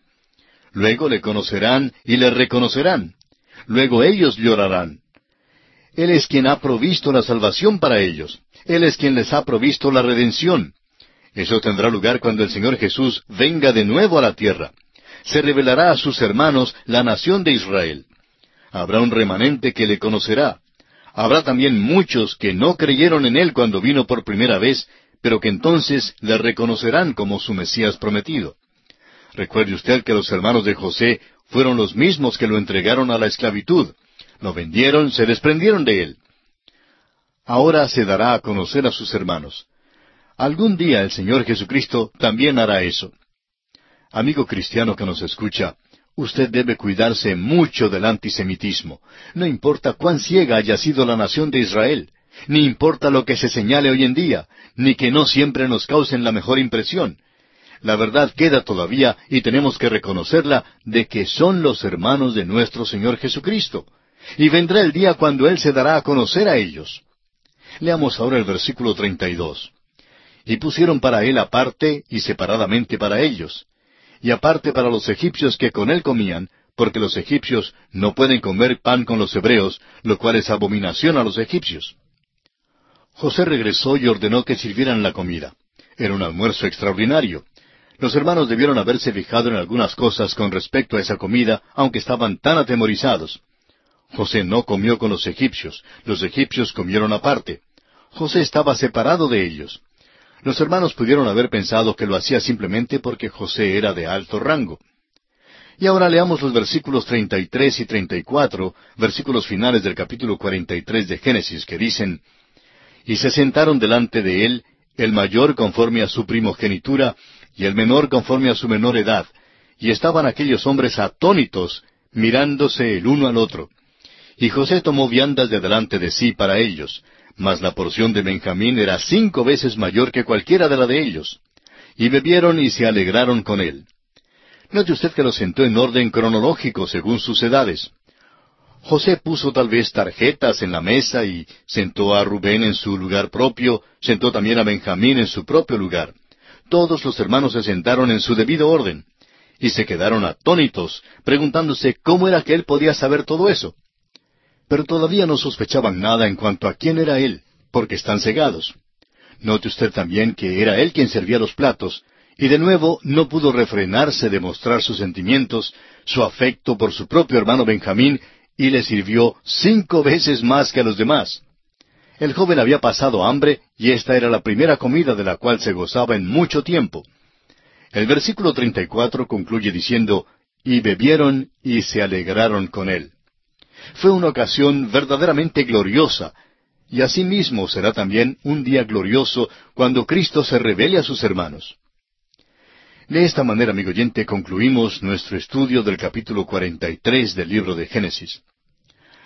Luego le conocerán y le reconocerán. Luego ellos llorarán. Él es quien ha provisto la salvación para ellos. Él es quien les ha provisto la redención. Eso tendrá lugar cuando el Señor Jesús venga de nuevo a la tierra. Se revelará a sus hermanos la nación de Israel. Habrá un remanente que le conocerá. Habrá también muchos que no creyeron en Él cuando vino por primera vez, pero que entonces le reconocerán como su Mesías prometido. Recuerde usted que los hermanos de José fueron los mismos que lo entregaron a la esclavitud. Lo vendieron, se desprendieron de él. Ahora se dará a conocer a sus hermanos. Algún día el Señor Jesucristo también hará eso. Amigo cristiano que nos escucha, usted debe cuidarse mucho del antisemitismo. No importa cuán ciega haya sido la nación de Israel, ni importa lo que se señale hoy en día, ni que no siempre nos causen la mejor impresión. La verdad queda todavía y tenemos que reconocerla de que son los hermanos de nuestro Señor Jesucristo. Y vendrá el día cuando Él se dará a conocer a ellos. Leamos ahora el versículo 32 y pusieron para él aparte y separadamente para ellos, y aparte para los egipcios que con él comían, porque los egipcios no pueden comer pan con los hebreos, lo cual es abominación a los egipcios. José regresó y ordenó que sirvieran la comida. Era un almuerzo extraordinario. Los hermanos debieron haberse fijado en algunas cosas con respecto a esa comida, aunque estaban tan atemorizados. José no comió con los egipcios, los egipcios comieron aparte. José estaba separado de ellos. Los hermanos pudieron haber pensado que lo hacía simplemente porque José era de alto rango. Y ahora leamos los versículos 33 y 34, versículos finales del capítulo 43 de Génesis, que dicen, Y se sentaron delante de él, el mayor conforme a su primogenitura, y el menor conforme a su menor edad, y estaban aquellos hombres atónitos, mirándose el uno al otro. Y José tomó viandas de delante de sí para ellos, mas la porción de Benjamín era cinco veces mayor que cualquiera de la de ellos. Y bebieron y se alegraron con él. Note usted que lo sentó en orden cronológico según sus edades. José puso tal vez tarjetas en la mesa y sentó a Rubén en su lugar propio, sentó también a Benjamín en su propio lugar. Todos los hermanos se sentaron en su debido orden y se quedaron atónitos, preguntándose cómo era que él podía saber todo eso. Pero todavía no sospechaban nada en cuanto a quién era él, porque están cegados. Note usted también que era él quien servía los platos, y de nuevo no pudo refrenarse de mostrar sus sentimientos, su afecto por su propio hermano Benjamín, y le sirvió cinco veces más que a los demás. El joven había pasado hambre y esta era la primera comida de la cual se gozaba en mucho tiempo. El versículo 34 concluye diciendo, y bebieron y se alegraron con él. Fue una ocasión verdaderamente gloriosa, y asimismo será también un día glorioso cuando Cristo se revele a sus hermanos. De esta manera, amigo oyente, concluimos nuestro estudio del capítulo 43 del libro de Génesis.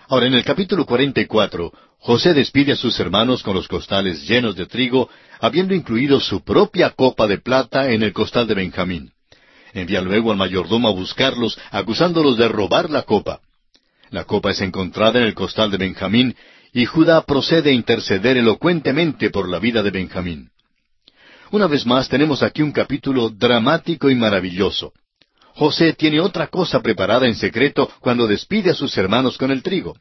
Ahora, en el capítulo 44, José despide a sus hermanos con los costales llenos de trigo, habiendo incluido su propia copa de plata en el costal de Benjamín. Envía luego al mayordomo a buscarlos, acusándolos de robar la copa. La copa es encontrada en el costal de Benjamín, y Judá procede a interceder elocuentemente por la vida de Benjamín. Una vez más tenemos aquí un capítulo dramático y maravilloso. José tiene otra cosa preparada en secreto cuando despide a sus hermanos con el trigo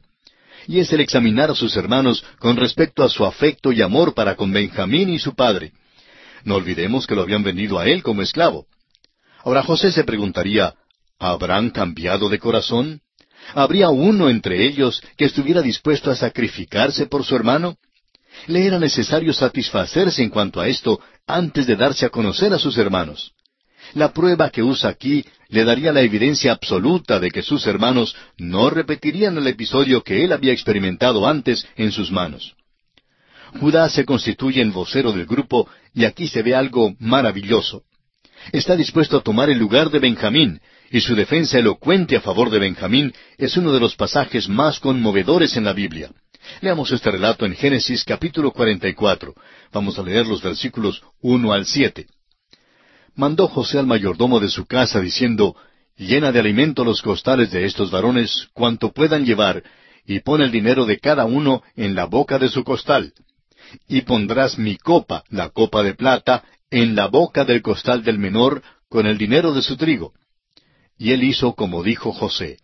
y es el examinar a sus hermanos con respecto a su afecto y amor para con Benjamín y su padre. No olvidemos que lo habían vendido a él como esclavo. Ahora José se preguntaría, ¿habrán cambiado de corazón? ¿Habría uno entre ellos que estuviera dispuesto a sacrificarse por su hermano? Le era necesario satisfacerse en cuanto a esto antes de darse a conocer a sus hermanos. La prueba que usa aquí le daría la evidencia absoluta de que sus hermanos no repetirían el episodio que él había experimentado antes en sus manos. Judá se constituye en vocero del grupo y aquí se ve algo maravilloso. Está dispuesto a tomar el lugar de Benjamín, y su defensa elocuente a favor de Benjamín es uno de los pasajes más conmovedores en la Biblia. Leamos este relato en Génesis capítulo 44. Vamos a leer los versículos 1 al 7 mandó José al mayordomo de su casa diciendo, Llena de alimento los costales de estos varones cuanto puedan llevar, y pon el dinero de cada uno en la boca de su costal. Y pondrás mi copa, la copa de plata, en la boca del costal del menor, con el dinero de su trigo. Y él hizo como dijo José.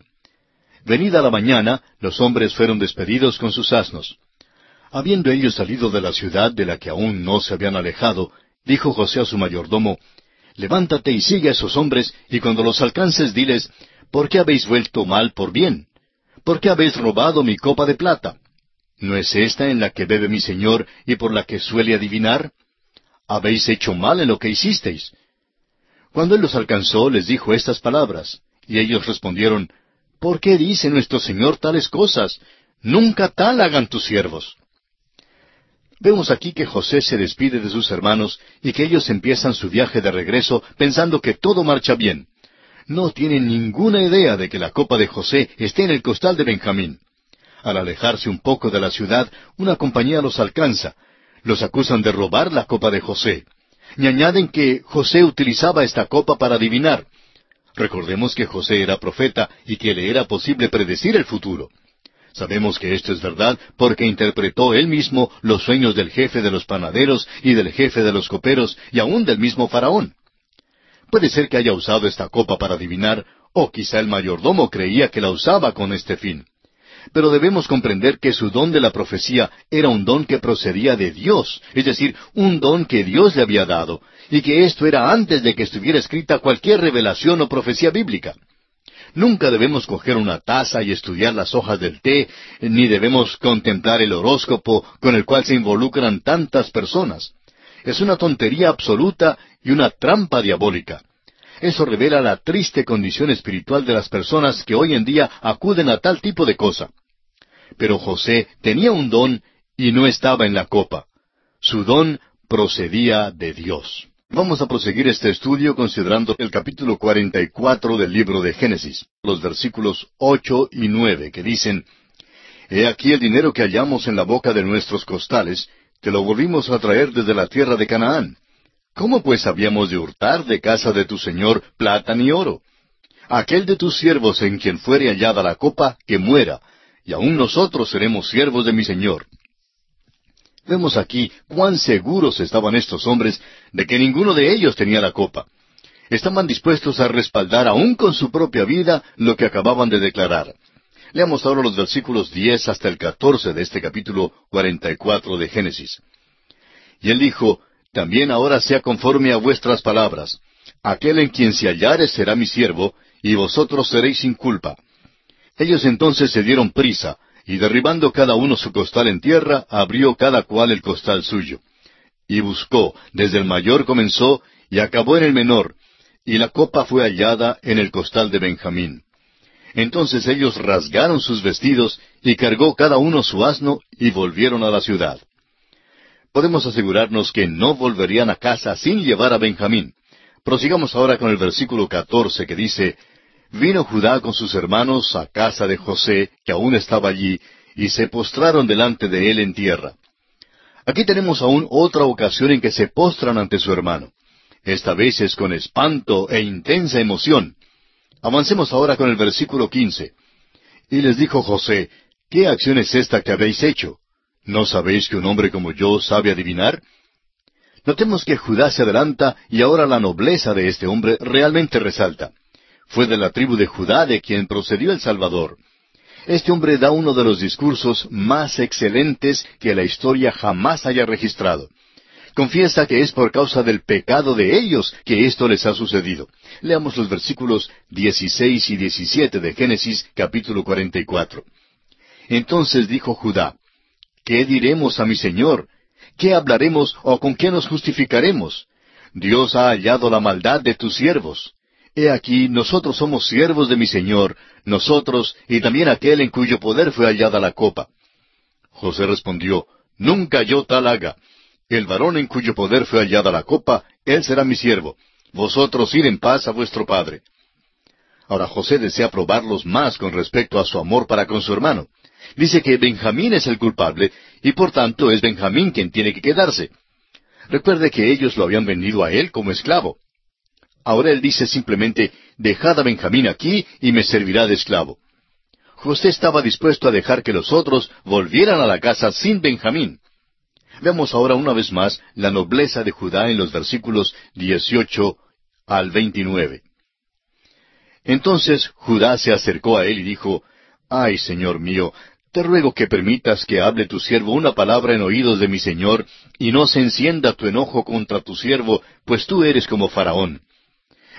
Venida la mañana, los hombres fueron despedidos con sus asnos. Habiendo ellos salido de la ciudad de la que aún no se habían alejado, dijo José a su mayordomo, levántate y sigue a esos hombres, y cuando los alcances diles, ¿por qué habéis vuelto mal por bien? ¿Por qué habéis robado mi copa de plata? ¿No es esta en la que bebe mi señor y por la que suele adivinar? Habéis hecho mal en lo que hicisteis. Cuando él los alcanzó, les dijo estas palabras, y ellos respondieron, ¿Por qué dice nuestro Señor tales cosas? Nunca tal hagan tus siervos. Vemos aquí que José se despide de sus hermanos y que ellos empiezan su viaje de regreso pensando que todo marcha bien. No tienen ninguna idea de que la copa de José esté en el costal de Benjamín. Al alejarse un poco de la ciudad, una compañía los alcanza. Los acusan de robar la copa de José. Y añaden que José utilizaba esta copa para adivinar. Recordemos que José era profeta y que le era posible predecir el futuro. Sabemos que esto es verdad porque interpretó él mismo los sueños del jefe de los panaderos y del jefe de los coperos y aún del mismo faraón. Puede ser que haya usado esta copa para adivinar, o quizá el mayordomo creía que la usaba con este fin. Pero debemos comprender que su don de la profecía era un don que procedía de Dios, es decir, un don que Dios le había dado, y que esto era antes de que estuviera escrita cualquier revelación o profecía bíblica. Nunca debemos coger una taza y estudiar las hojas del té, ni debemos contemplar el horóscopo con el cual se involucran tantas personas. Es una tontería absoluta y una trampa diabólica. Eso revela la triste condición espiritual de las personas que hoy en día acuden a tal tipo de cosa. Pero José tenía un don y no estaba en la copa. Su don procedía de Dios. Vamos a proseguir este estudio considerando el capítulo 44 del libro de Génesis, los versículos ocho y nueve, que dicen, He aquí el dinero que hallamos en la boca de nuestros costales, te lo volvimos a traer desde la tierra de Canaán. ¿Cómo pues habíamos de hurtar de casa de tu señor plata ni oro? Aquel de tus siervos en quien fuere hallada la copa, que muera, y aun nosotros seremos siervos de mi señor. Vemos aquí cuán seguros estaban estos hombres de que ninguno de ellos tenía la copa. Estaban dispuestos a respaldar aún con su propia vida lo que acababan de declarar. Leamos ahora los versículos diez hasta el catorce de este capítulo cuarenta y cuatro de Génesis. Y él dijo, También ahora sea conforme a vuestras palabras. Aquel en quien se hallare será mi siervo, y vosotros seréis sin culpa. Ellos entonces se dieron prisa, y derribando cada uno su costal en tierra, abrió cada cual el costal suyo. Y buscó, desde el mayor comenzó, y acabó en el menor, y la copa fue hallada en el costal de Benjamín. Entonces ellos rasgaron sus vestidos y cargó cada uno su asno y volvieron a la ciudad. Podemos asegurarnos que no volverían a casa sin llevar a Benjamín. Prosigamos ahora con el versículo catorce que dice, Vino Judá con sus hermanos a casa de José, que aún estaba allí, y se postraron delante de él en tierra. Aquí tenemos aún otra ocasión en que se postran ante su hermano. Esta vez es con espanto e intensa emoción. Avancemos ahora con el versículo quince. Y les dijo José, ¿qué acción es esta que habéis hecho? ¿No sabéis que un hombre como yo sabe adivinar? Notemos que Judá se adelanta y ahora la nobleza de este hombre realmente resalta. Fue de la tribu de Judá de quien procedió el Salvador. Este hombre da uno de los discursos más excelentes que la historia jamás haya registrado confiesa que es por causa del pecado de ellos que esto les ha sucedido. Leamos los versículos 16 y 17 de Génesis capítulo 44. Entonces dijo Judá, ¿qué diremos a mi Señor? ¿Qué hablaremos o con qué nos justificaremos? Dios ha hallado la maldad de tus siervos. He aquí, nosotros somos siervos de mi Señor, nosotros y también aquel en cuyo poder fue hallada la copa. José respondió, Nunca yo tal haga. El varón en cuyo poder fue hallada la copa, él será mi siervo. Vosotros id en paz a vuestro padre. Ahora José desea probarlos más con respecto a su amor para con su hermano. Dice que Benjamín es el culpable y por tanto es Benjamín quien tiene que quedarse. Recuerde que ellos lo habían vendido a él como esclavo. Ahora él dice simplemente, dejad a Benjamín aquí y me servirá de esclavo. José estaba dispuesto a dejar que los otros volvieran a la casa sin Benjamín. Veamos ahora una vez más la nobleza de Judá en los versículos 18 al 29. Entonces Judá se acercó a él y dijo, Ay, Señor mío, te ruego que permitas que hable tu siervo una palabra en oídos de mi Señor, y no se encienda tu enojo contra tu siervo, pues tú eres como Faraón.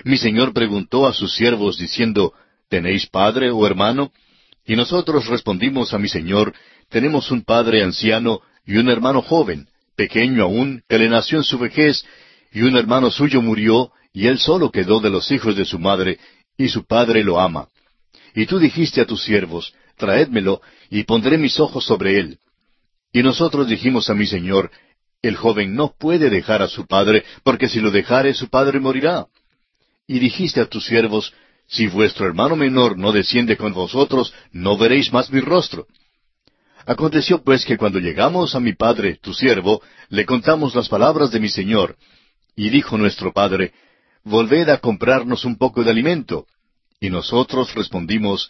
Mi Señor preguntó a sus siervos diciendo, ¿Tenéis padre o hermano? Y nosotros respondimos a mi Señor, tenemos un padre anciano y un hermano joven, pequeño aún, que le nació en su vejez, y un hermano suyo murió, y él solo quedó de los hijos de su madre, y su padre lo ama. Y tú dijiste a tus siervos, traédmelo, y pondré mis ojos sobre él. Y nosotros dijimos a mi señor, el joven no puede dejar a su padre, porque si lo dejare su padre morirá. Y dijiste a tus siervos, si vuestro hermano menor no desciende con vosotros, no veréis más mi rostro. Aconteció pues que cuando llegamos a mi padre, tu siervo, le contamos las palabras de mi señor, y dijo nuestro padre, Volved a comprarnos un poco de alimento. Y nosotros respondimos,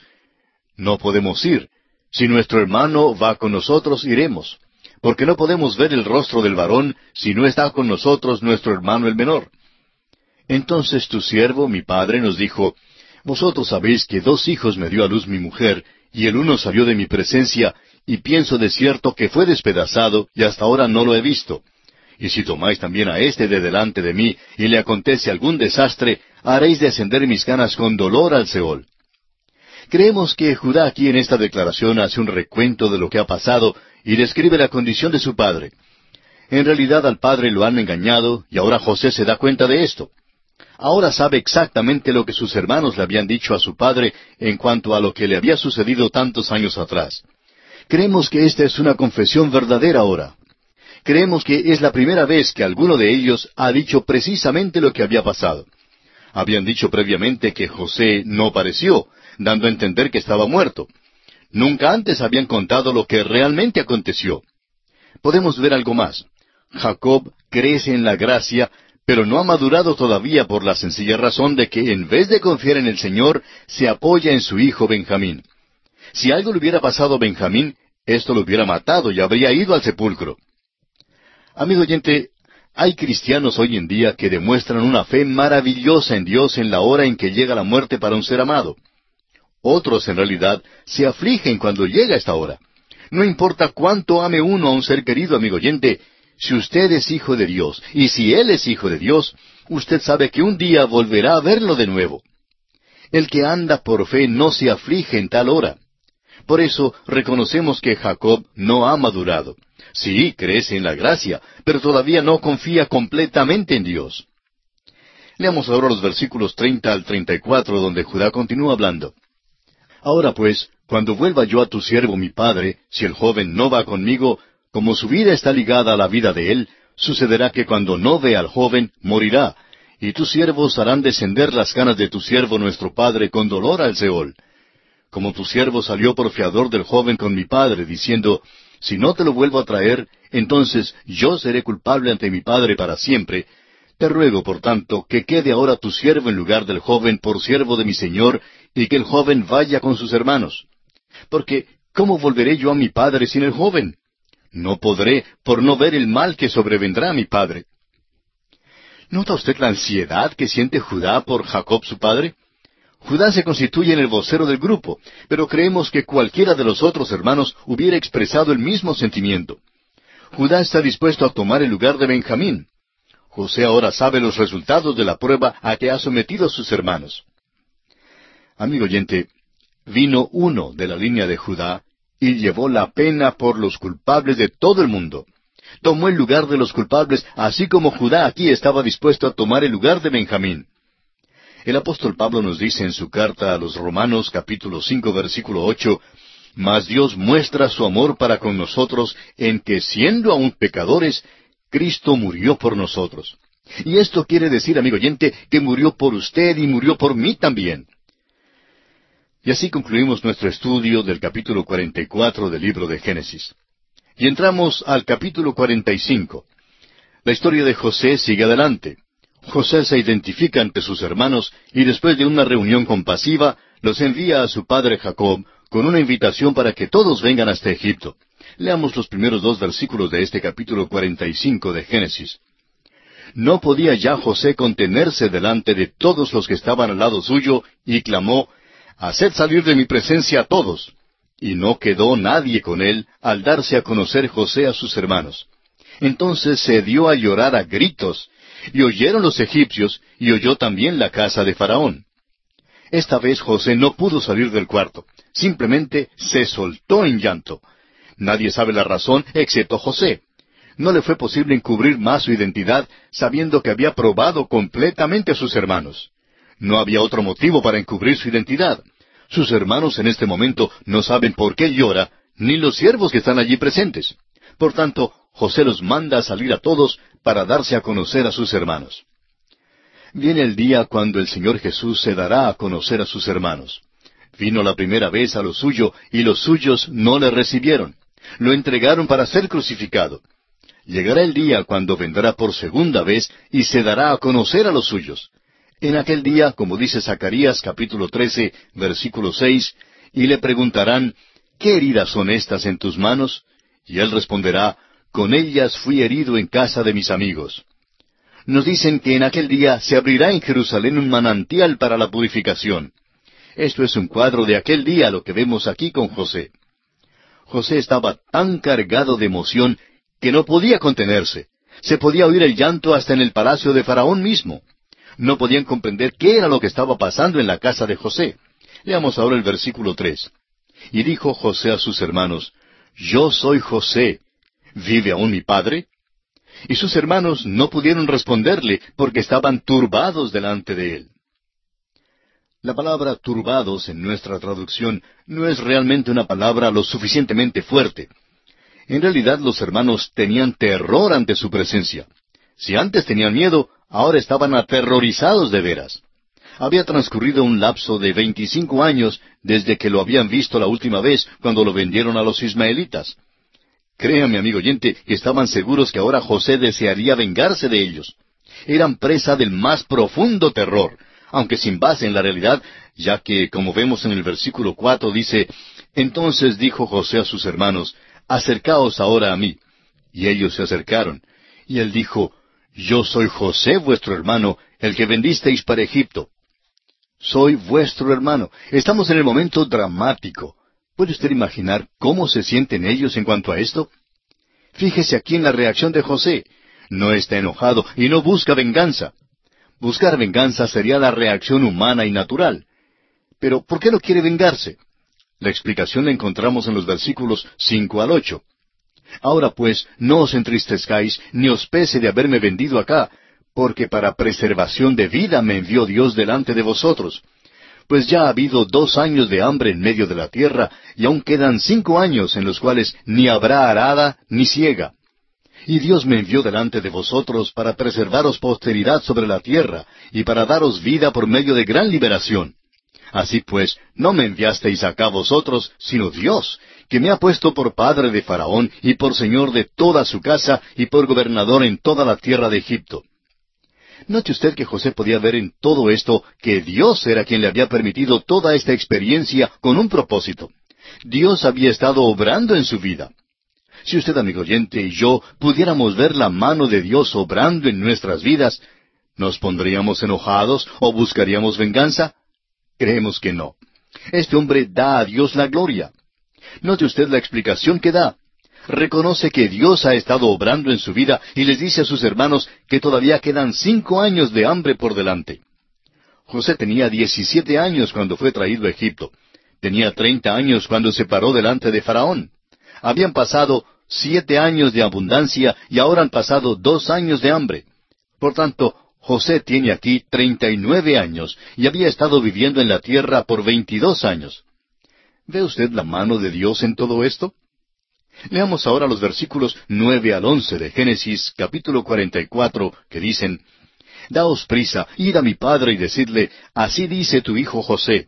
No podemos ir. Si nuestro hermano va con nosotros, iremos, porque no podemos ver el rostro del varón si no está con nosotros nuestro hermano el menor. Entonces tu siervo, mi padre, nos dijo, Vosotros sabéis que dos hijos me dio a luz mi mujer, y el uno salió de mi presencia, y pienso de cierto que fue despedazado, y hasta ahora no lo he visto. Y si tomáis también a éste de delante de mí, y le acontece algún desastre, haréis descender mis ganas con dolor al Seol. Creemos que Judá aquí en esta declaración hace un recuento de lo que ha pasado y describe la condición de su padre. En realidad al padre lo han engañado y ahora José se da cuenta de esto. Ahora sabe exactamente lo que sus hermanos le habían dicho a su padre en cuanto a lo que le había sucedido tantos años atrás. Creemos que esta es una confesión verdadera ahora. Creemos que es la primera vez que alguno de ellos ha dicho precisamente lo que había pasado. Habían dicho previamente que José no pareció, dando a entender que estaba muerto. Nunca antes habían contado lo que realmente aconteció. Podemos ver algo más. Jacob crece en la gracia, pero no ha madurado todavía por la sencilla razón de que en vez de confiar en el Señor, se apoya en su hijo Benjamín. Si algo le hubiera pasado a Benjamín, esto lo hubiera matado y habría ido al sepulcro. Amigo oyente, hay cristianos hoy en día que demuestran una fe maravillosa en Dios en la hora en que llega la muerte para un ser amado. Otros, en realidad, se afligen cuando llega esta hora. No importa cuánto ame uno a un ser querido, amigo oyente, si usted es hijo de Dios, y si Él es hijo de Dios, usted sabe que un día volverá a verlo de nuevo. El que anda por fe no se aflige en tal hora. Por eso reconocemos que Jacob no ha madurado. Sí, crece en la gracia, pero todavía no confía completamente en Dios. Leamos ahora los versículos treinta al treinta y cuatro, donde Judá continúa hablando. Ahora pues, cuando vuelva yo a tu siervo mi padre, si el joven no va conmigo, como su vida está ligada a la vida de él, sucederá que cuando no vea al joven, morirá, y tus siervos harán descender las canas de tu siervo nuestro padre con dolor al Seol. Como tu siervo salió por fiador del joven con mi padre, diciendo, Si no te lo vuelvo a traer, entonces yo seré culpable ante mi padre para siempre, te ruego, por tanto, que quede ahora tu siervo en lugar del joven por siervo de mi señor, y que el joven vaya con sus hermanos. Porque, ¿cómo volveré yo a mi padre sin el joven? No podré por no ver el mal que sobrevendrá a mi padre. ¿Nota usted la ansiedad que siente Judá por Jacob su padre? Judá se constituye en el vocero del grupo, pero creemos que cualquiera de los otros hermanos hubiera expresado el mismo sentimiento. Judá está dispuesto a tomar el lugar de Benjamín. José ahora sabe los resultados de la prueba a que ha sometido sus hermanos. Amigo oyente, vino uno de la línea de Judá y llevó la pena por los culpables de todo el mundo. Tomó el lugar de los culpables, así como Judá aquí estaba dispuesto a tomar el lugar de Benjamín. El apóstol Pablo nos dice en su carta a los Romanos capítulo cinco versículo ocho, Mas Dios muestra su amor para con nosotros en que siendo aún pecadores, Cristo murió por nosotros. Y esto quiere decir, amigo oyente, que murió por usted y murió por mí también. Y así concluimos nuestro estudio del capítulo 44 del libro de Génesis. Y entramos al capítulo 45. La historia de José sigue adelante. José se identifica ante sus hermanos y después de una reunión compasiva los envía a su padre Jacob con una invitación para que todos vengan hasta Egipto. Leamos los primeros dos versículos de este capítulo 45 de Génesis. No podía ya José contenerse delante de todos los que estaban al lado suyo y clamó, Haced salir de mi presencia a todos. Y no quedó nadie con él al darse a conocer José a sus hermanos. Entonces se dio a llorar a gritos, y oyeron los egipcios, y oyó también la casa de Faraón. Esta vez José no pudo salir del cuarto, simplemente se soltó en llanto. Nadie sabe la razón excepto José. No le fue posible encubrir más su identidad sabiendo que había probado completamente a sus hermanos. No había otro motivo para encubrir su identidad. Sus hermanos en este momento no saben por qué llora, ni los siervos que están allí presentes. Por tanto, José los manda a salir a todos para darse a conocer a sus hermanos. Viene el día cuando el Señor Jesús se dará a conocer a sus hermanos. Vino la primera vez a lo suyo y los suyos no le recibieron. Lo entregaron para ser crucificado. Llegará el día cuando vendrá por segunda vez y se dará a conocer a los suyos. En aquel día, como dice Zacarías capítulo 13, versículo 6, y le preguntarán, ¿qué heridas son estas en tus manos? Y él responderá, con ellas fui herido en casa de mis amigos. Nos dicen que en aquel día se abrirá en Jerusalén un manantial para la purificación. Esto es un cuadro de aquel día lo que vemos aquí con José. José estaba tan cargado de emoción que no podía contenerse. Se podía oír el llanto hasta en el palacio de Faraón mismo no podían comprender qué era lo que estaba pasando en la casa de José. Leamos ahora el versículo tres. Y dijo José a sus hermanos, Yo soy José. ¿Vive aún mi padre? y sus hermanos no pudieron responderle porque estaban turbados delante de él. La palabra turbados en nuestra traducción no es realmente una palabra lo suficientemente fuerte. En realidad los hermanos tenían terror ante su presencia. Si antes tenían miedo, ahora estaban aterrorizados de veras. Había transcurrido un lapso de veinticinco años desde que lo habían visto la última vez cuando lo vendieron a los ismaelitas. Créame, amigo oyente, que estaban seguros que ahora José desearía vengarse de ellos. Eran presa del más profundo terror, aunque sin base en la realidad, ya que, como vemos en el versículo cuatro, dice, Entonces dijo José a sus hermanos, Acercaos ahora a mí. Y ellos se acercaron. Y él dijo, Yo soy José vuestro hermano, el que vendisteis para Egipto. Soy vuestro hermano. Estamos en el momento dramático. ¿Puede usted imaginar cómo se sienten ellos en cuanto a esto? Fíjese aquí en la reacción de José. No está enojado y no busca venganza. Buscar venganza sería la reacción humana y natural. Pero ¿por qué no quiere vengarse? La explicación la encontramos en los versículos cinco al ocho. Ahora pues, no os entristezcáis, ni os pese de haberme vendido acá, porque para preservación de vida me envió Dios delante de vosotros pues ya ha habido dos años de hambre en medio de la tierra, y aún quedan cinco años en los cuales ni habrá arada ni ciega. Y Dios me envió delante de vosotros para preservaros posteridad sobre la tierra, y para daros vida por medio de gran liberación. Así pues, no me enviasteis acá vosotros, sino Dios, que me ha puesto por padre de Faraón, y por señor de toda su casa, y por gobernador en toda la tierra de Egipto. Note usted que José podía ver en todo esto que Dios era quien le había permitido toda esta experiencia con un propósito. Dios había estado obrando en su vida. Si usted, amigo oyente, y yo pudiéramos ver la mano de Dios obrando en nuestras vidas, ¿nos pondríamos enojados o buscaríamos venganza? Creemos que no. Este hombre da a Dios la gloria. Note usted la explicación que da reconoce que Dios ha estado obrando en su vida y les dice a sus hermanos que todavía quedan cinco años de hambre por delante. José tenía diecisiete años cuando fue traído a Egipto. Tenía treinta años cuando se paró delante de Faraón. Habían pasado siete años de abundancia y ahora han pasado dos años de hambre. Por tanto, José tiene aquí treinta y nueve años y había estado viviendo en la tierra por veintidós años. ¿Ve usted la mano de Dios en todo esto? Leamos ahora los versículos nueve al once de Génesis capítulo cuarenta y cuatro, que dicen Daos prisa, id a mi padre y decidle, Así dice tu hijo José,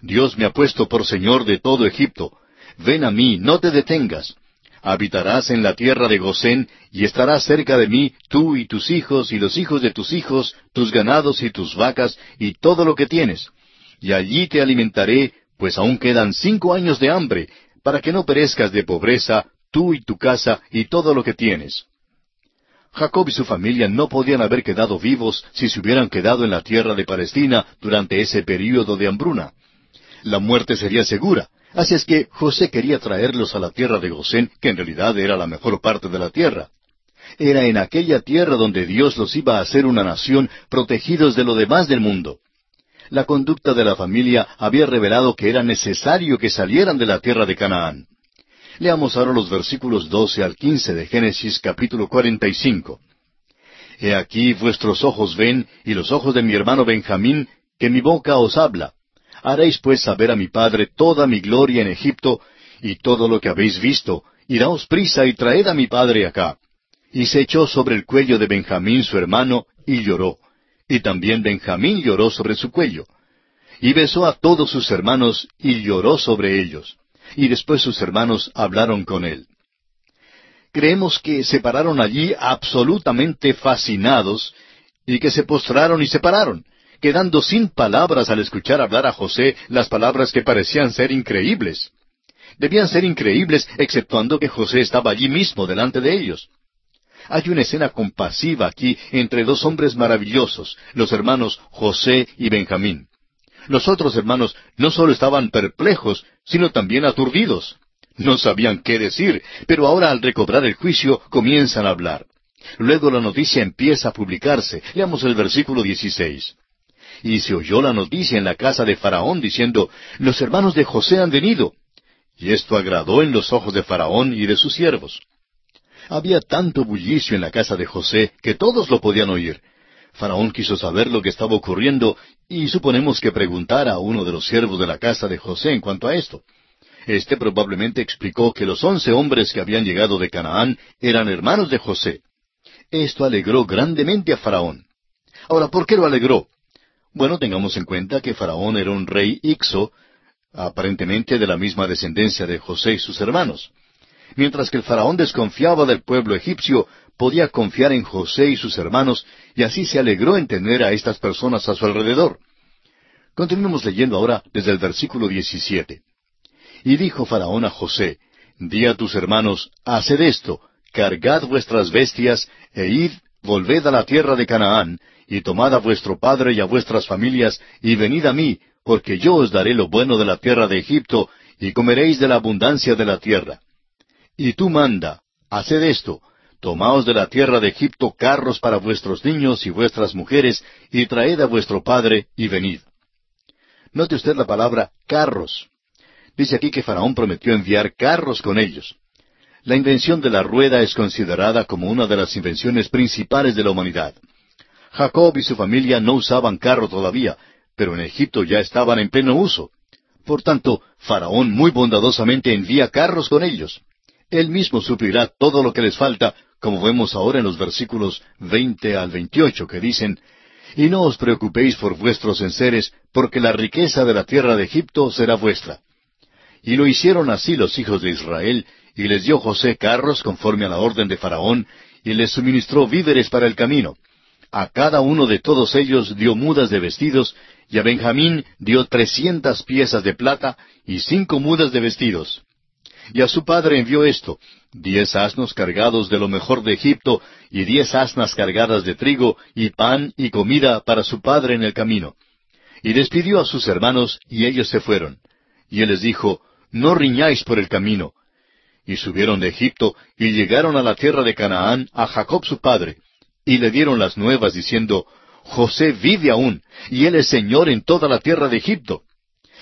Dios me ha puesto por señor de todo Egipto. Ven a mí, no te detengas. Habitarás en la tierra de Gosén, y estarás cerca de mí, tú y tus hijos, y los hijos de tus hijos, tus ganados y tus vacas, y todo lo que tienes. Y allí te alimentaré, pues aún quedan cinco años de hambre, para que no perezcas de pobreza, tú y tu casa y todo lo que tienes. Jacob y su familia no podían haber quedado vivos si se hubieran quedado en la tierra de Palestina durante ese período de hambruna. La muerte sería segura, así es que José quería traerlos a la tierra de Gosén, que en realidad era la mejor parte de la tierra. Era en aquella tierra donde Dios los iba a hacer una nación protegidos de lo demás del mundo la conducta de la familia había revelado que era necesario que salieran de la tierra de Canaán. Leamos ahora los versículos doce al quince de Génesis capítulo cuarenta y cinco. He aquí vuestros ojos ven, y los ojos de mi hermano Benjamín, que mi boca os habla. Haréis pues saber a mi padre toda mi gloria en Egipto, y todo lo que habéis visto, y daos prisa y traed a mi padre acá. Y se echó sobre el cuello de Benjamín su hermano, y lloró. Y también Benjamín lloró sobre su cuello. Y besó a todos sus hermanos y lloró sobre ellos. Y después sus hermanos hablaron con él. Creemos que se pararon allí absolutamente fascinados y que se postraron y se pararon, quedando sin palabras al escuchar hablar a José las palabras que parecían ser increíbles. Debían ser increíbles exceptuando que José estaba allí mismo delante de ellos. Hay una escena compasiva aquí entre dos hombres maravillosos, los hermanos José y Benjamín. Los otros hermanos no solo estaban perplejos, sino también aturdidos. No sabían qué decir, pero ahora al recobrar el juicio comienzan a hablar. Luego la noticia empieza a publicarse. Leamos el versículo 16. Y se oyó la noticia en la casa de Faraón diciendo, Los hermanos de José han venido. Y esto agradó en los ojos de Faraón y de sus siervos. Había tanto bullicio en la casa de José que todos lo podían oír. Faraón quiso saber lo que estaba ocurriendo y suponemos que preguntara a uno de los siervos de la casa de José en cuanto a esto. Este probablemente explicó que los once hombres que habían llegado de Canaán eran hermanos de José. Esto alegró grandemente a Faraón. Ahora, ¿por qué lo alegró? Bueno, tengamos en cuenta que Faraón era un rey Ixo, aparentemente de la misma descendencia de José y sus hermanos. Mientras que el faraón desconfiaba del pueblo egipcio, podía confiar en José y sus hermanos, y así se alegró en tener a estas personas a su alrededor. Continuemos leyendo ahora desde el versículo 17. Y dijo Faraón a José, Di a tus hermanos, haced esto, cargad vuestras bestias, e id, volved a la tierra de Canaán, y tomad a vuestro padre y a vuestras familias, y venid a mí, porque yo os daré lo bueno de la tierra de Egipto, y comeréis de la abundancia de la tierra. Y tú manda, haced esto, tomaos de la tierra de Egipto carros para vuestros niños y vuestras mujeres, y traed a vuestro padre, y venid. Note usted la palabra carros. Dice aquí que Faraón prometió enviar carros con ellos. La invención de la rueda es considerada como una de las invenciones principales de la humanidad. Jacob y su familia no usaban carro todavía, pero en Egipto ya estaban en pleno uso. Por tanto, Faraón muy bondadosamente envía carros con ellos. Él mismo suplirá todo lo que les falta, como vemos ahora en los versículos veinte al veintiocho, que dicen, Y no os preocupéis por vuestros enseres, porque la riqueza de la tierra de Egipto será vuestra. Y lo hicieron así los hijos de Israel, y les dio José carros conforme a la orden de Faraón, y les suministró víveres para el camino. A cada uno de todos ellos dio mudas de vestidos, y a Benjamín dio trescientas piezas de plata y cinco mudas de vestidos. Y a su padre envió esto, diez asnos cargados de lo mejor de Egipto, y diez asnas cargadas de trigo, y pan y comida para su padre en el camino. Y despidió a sus hermanos, y ellos se fueron. Y él les dijo, No riñáis por el camino. Y subieron de Egipto, y llegaron a la tierra de Canaán, a Jacob su padre, y le dieron las nuevas diciendo, José vive aún, y él es Señor en toda la tierra de Egipto.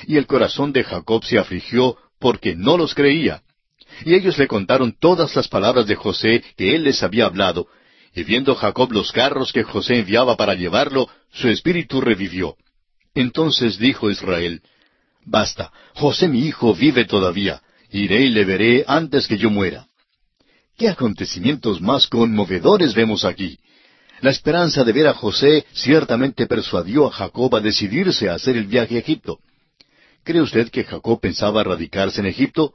Y el corazón de Jacob se afligió porque no los creía. Y ellos le contaron todas las palabras de José que él les había hablado, y viendo Jacob los carros que José enviaba para llevarlo, su espíritu revivió. Entonces dijo Israel, Basta, José mi hijo vive todavía, iré y le veré antes que yo muera. ¿Qué acontecimientos más conmovedores vemos aquí? La esperanza de ver a José ciertamente persuadió a Jacob a decidirse a hacer el viaje a Egipto. ¿Cree usted que Jacob pensaba radicarse en Egipto?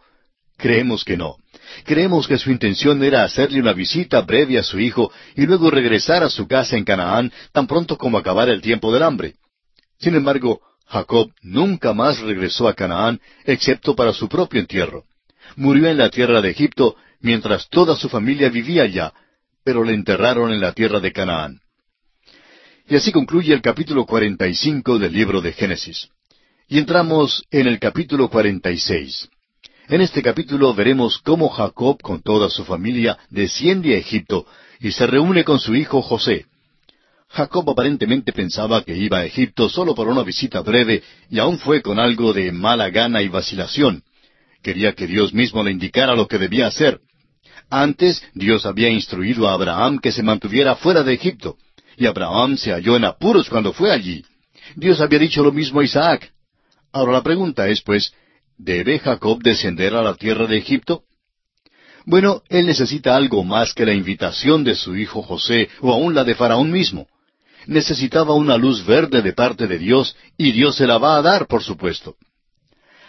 Creemos que no. Creemos que su intención era hacerle una visita breve a su hijo y luego regresar a su casa en Canaán tan pronto como acabara el tiempo del hambre. Sin embargo, Jacob nunca más regresó a Canaán excepto para su propio entierro. Murió en la tierra de Egipto mientras toda su familia vivía allá, pero le enterraron en la tierra de Canaán. Y así concluye el capítulo 45 del libro de Génesis. Y entramos en el capítulo 46. En este capítulo veremos cómo Jacob con toda su familia desciende a Egipto y se reúne con su hijo José. Jacob aparentemente pensaba que iba a Egipto solo por una visita breve y aún fue con algo de mala gana y vacilación. Quería que Dios mismo le indicara lo que debía hacer. Antes Dios había instruido a Abraham que se mantuviera fuera de Egipto, y Abraham se halló en apuros cuando fue allí. Dios había dicho lo mismo a Isaac. Ahora la pregunta es, pues, ¿debe Jacob descender a la tierra de Egipto? Bueno, él necesita algo más que la invitación de su hijo José o aún la de Faraón mismo. Necesitaba una luz verde de parte de Dios y Dios se la va a dar, por supuesto.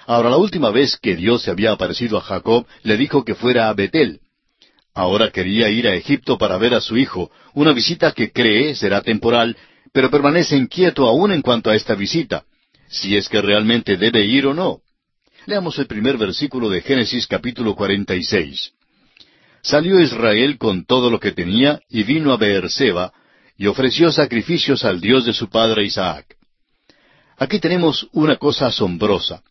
Ahora, la última vez que Dios se había aparecido a Jacob, le dijo que fuera a Betel. Ahora quería ir a Egipto para ver a su hijo, una visita que cree será temporal, pero permanece inquieto aún en cuanto a esta visita, si es que realmente debe ir o no. Leamos el primer versículo de Génesis capítulo 46. Salió Israel con todo lo que tenía y vino a Beerseba y ofreció sacrificios al Dios de su padre Isaac. Aquí tenemos una cosa asombrosa.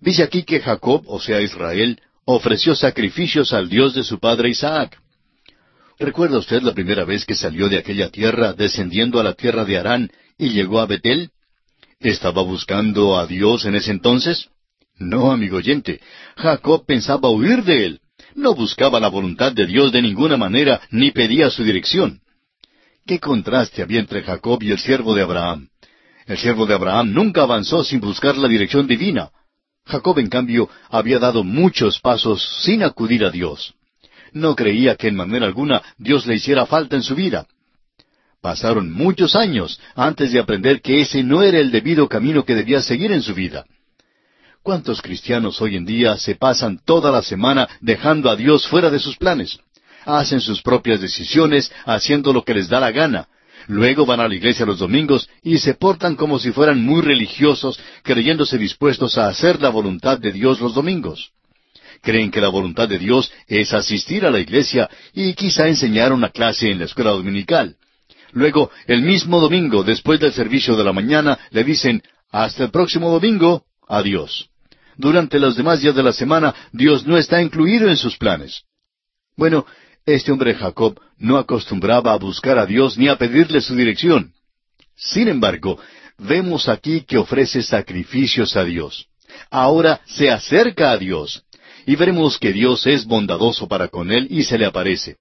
Dice aquí que Jacob, o sea Israel, ofreció sacrificios al Dios de su padre Isaac. ¿Recuerda usted la primera vez que salió de aquella tierra descendiendo a la tierra de Harán y llegó a Betel? ¿Estaba buscando a Dios en ese entonces? No, amigo oyente. Jacob pensaba huir de él. No buscaba la voluntad de Dios de ninguna manera, ni pedía su dirección. ¿Qué contraste había entre Jacob y el siervo de Abraham? El siervo de Abraham nunca avanzó sin buscar la dirección divina. Jacob, en cambio, había dado muchos pasos sin acudir a Dios. No creía que en manera alguna Dios le hiciera falta en su vida. Pasaron muchos años antes de aprender que ese no era el debido camino que debía seguir en su vida. ¿Cuántos cristianos hoy en día se pasan toda la semana dejando a Dios fuera de sus planes? Hacen sus propias decisiones, haciendo lo que les da la gana. Luego van a la iglesia los domingos y se portan como si fueran muy religiosos, creyéndose dispuestos a hacer la voluntad de Dios los domingos. Creen que la voluntad de Dios es asistir a la iglesia y quizá enseñar una clase en la escuela dominical. Luego, el mismo domingo, después del servicio de la mañana, le dicen, hasta el próximo domingo, adiós. Durante los demás días de la semana, Dios no está incluido en sus planes. Bueno, este hombre Jacob no acostumbraba a buscar a Dios ni a pedirle su dirección. Sin embargo, vemos aquí que ofrece sacrificios a Dios. Ahora se acerca a Dios. Y veremos que Dios es bondadoso para con él y se le aparece.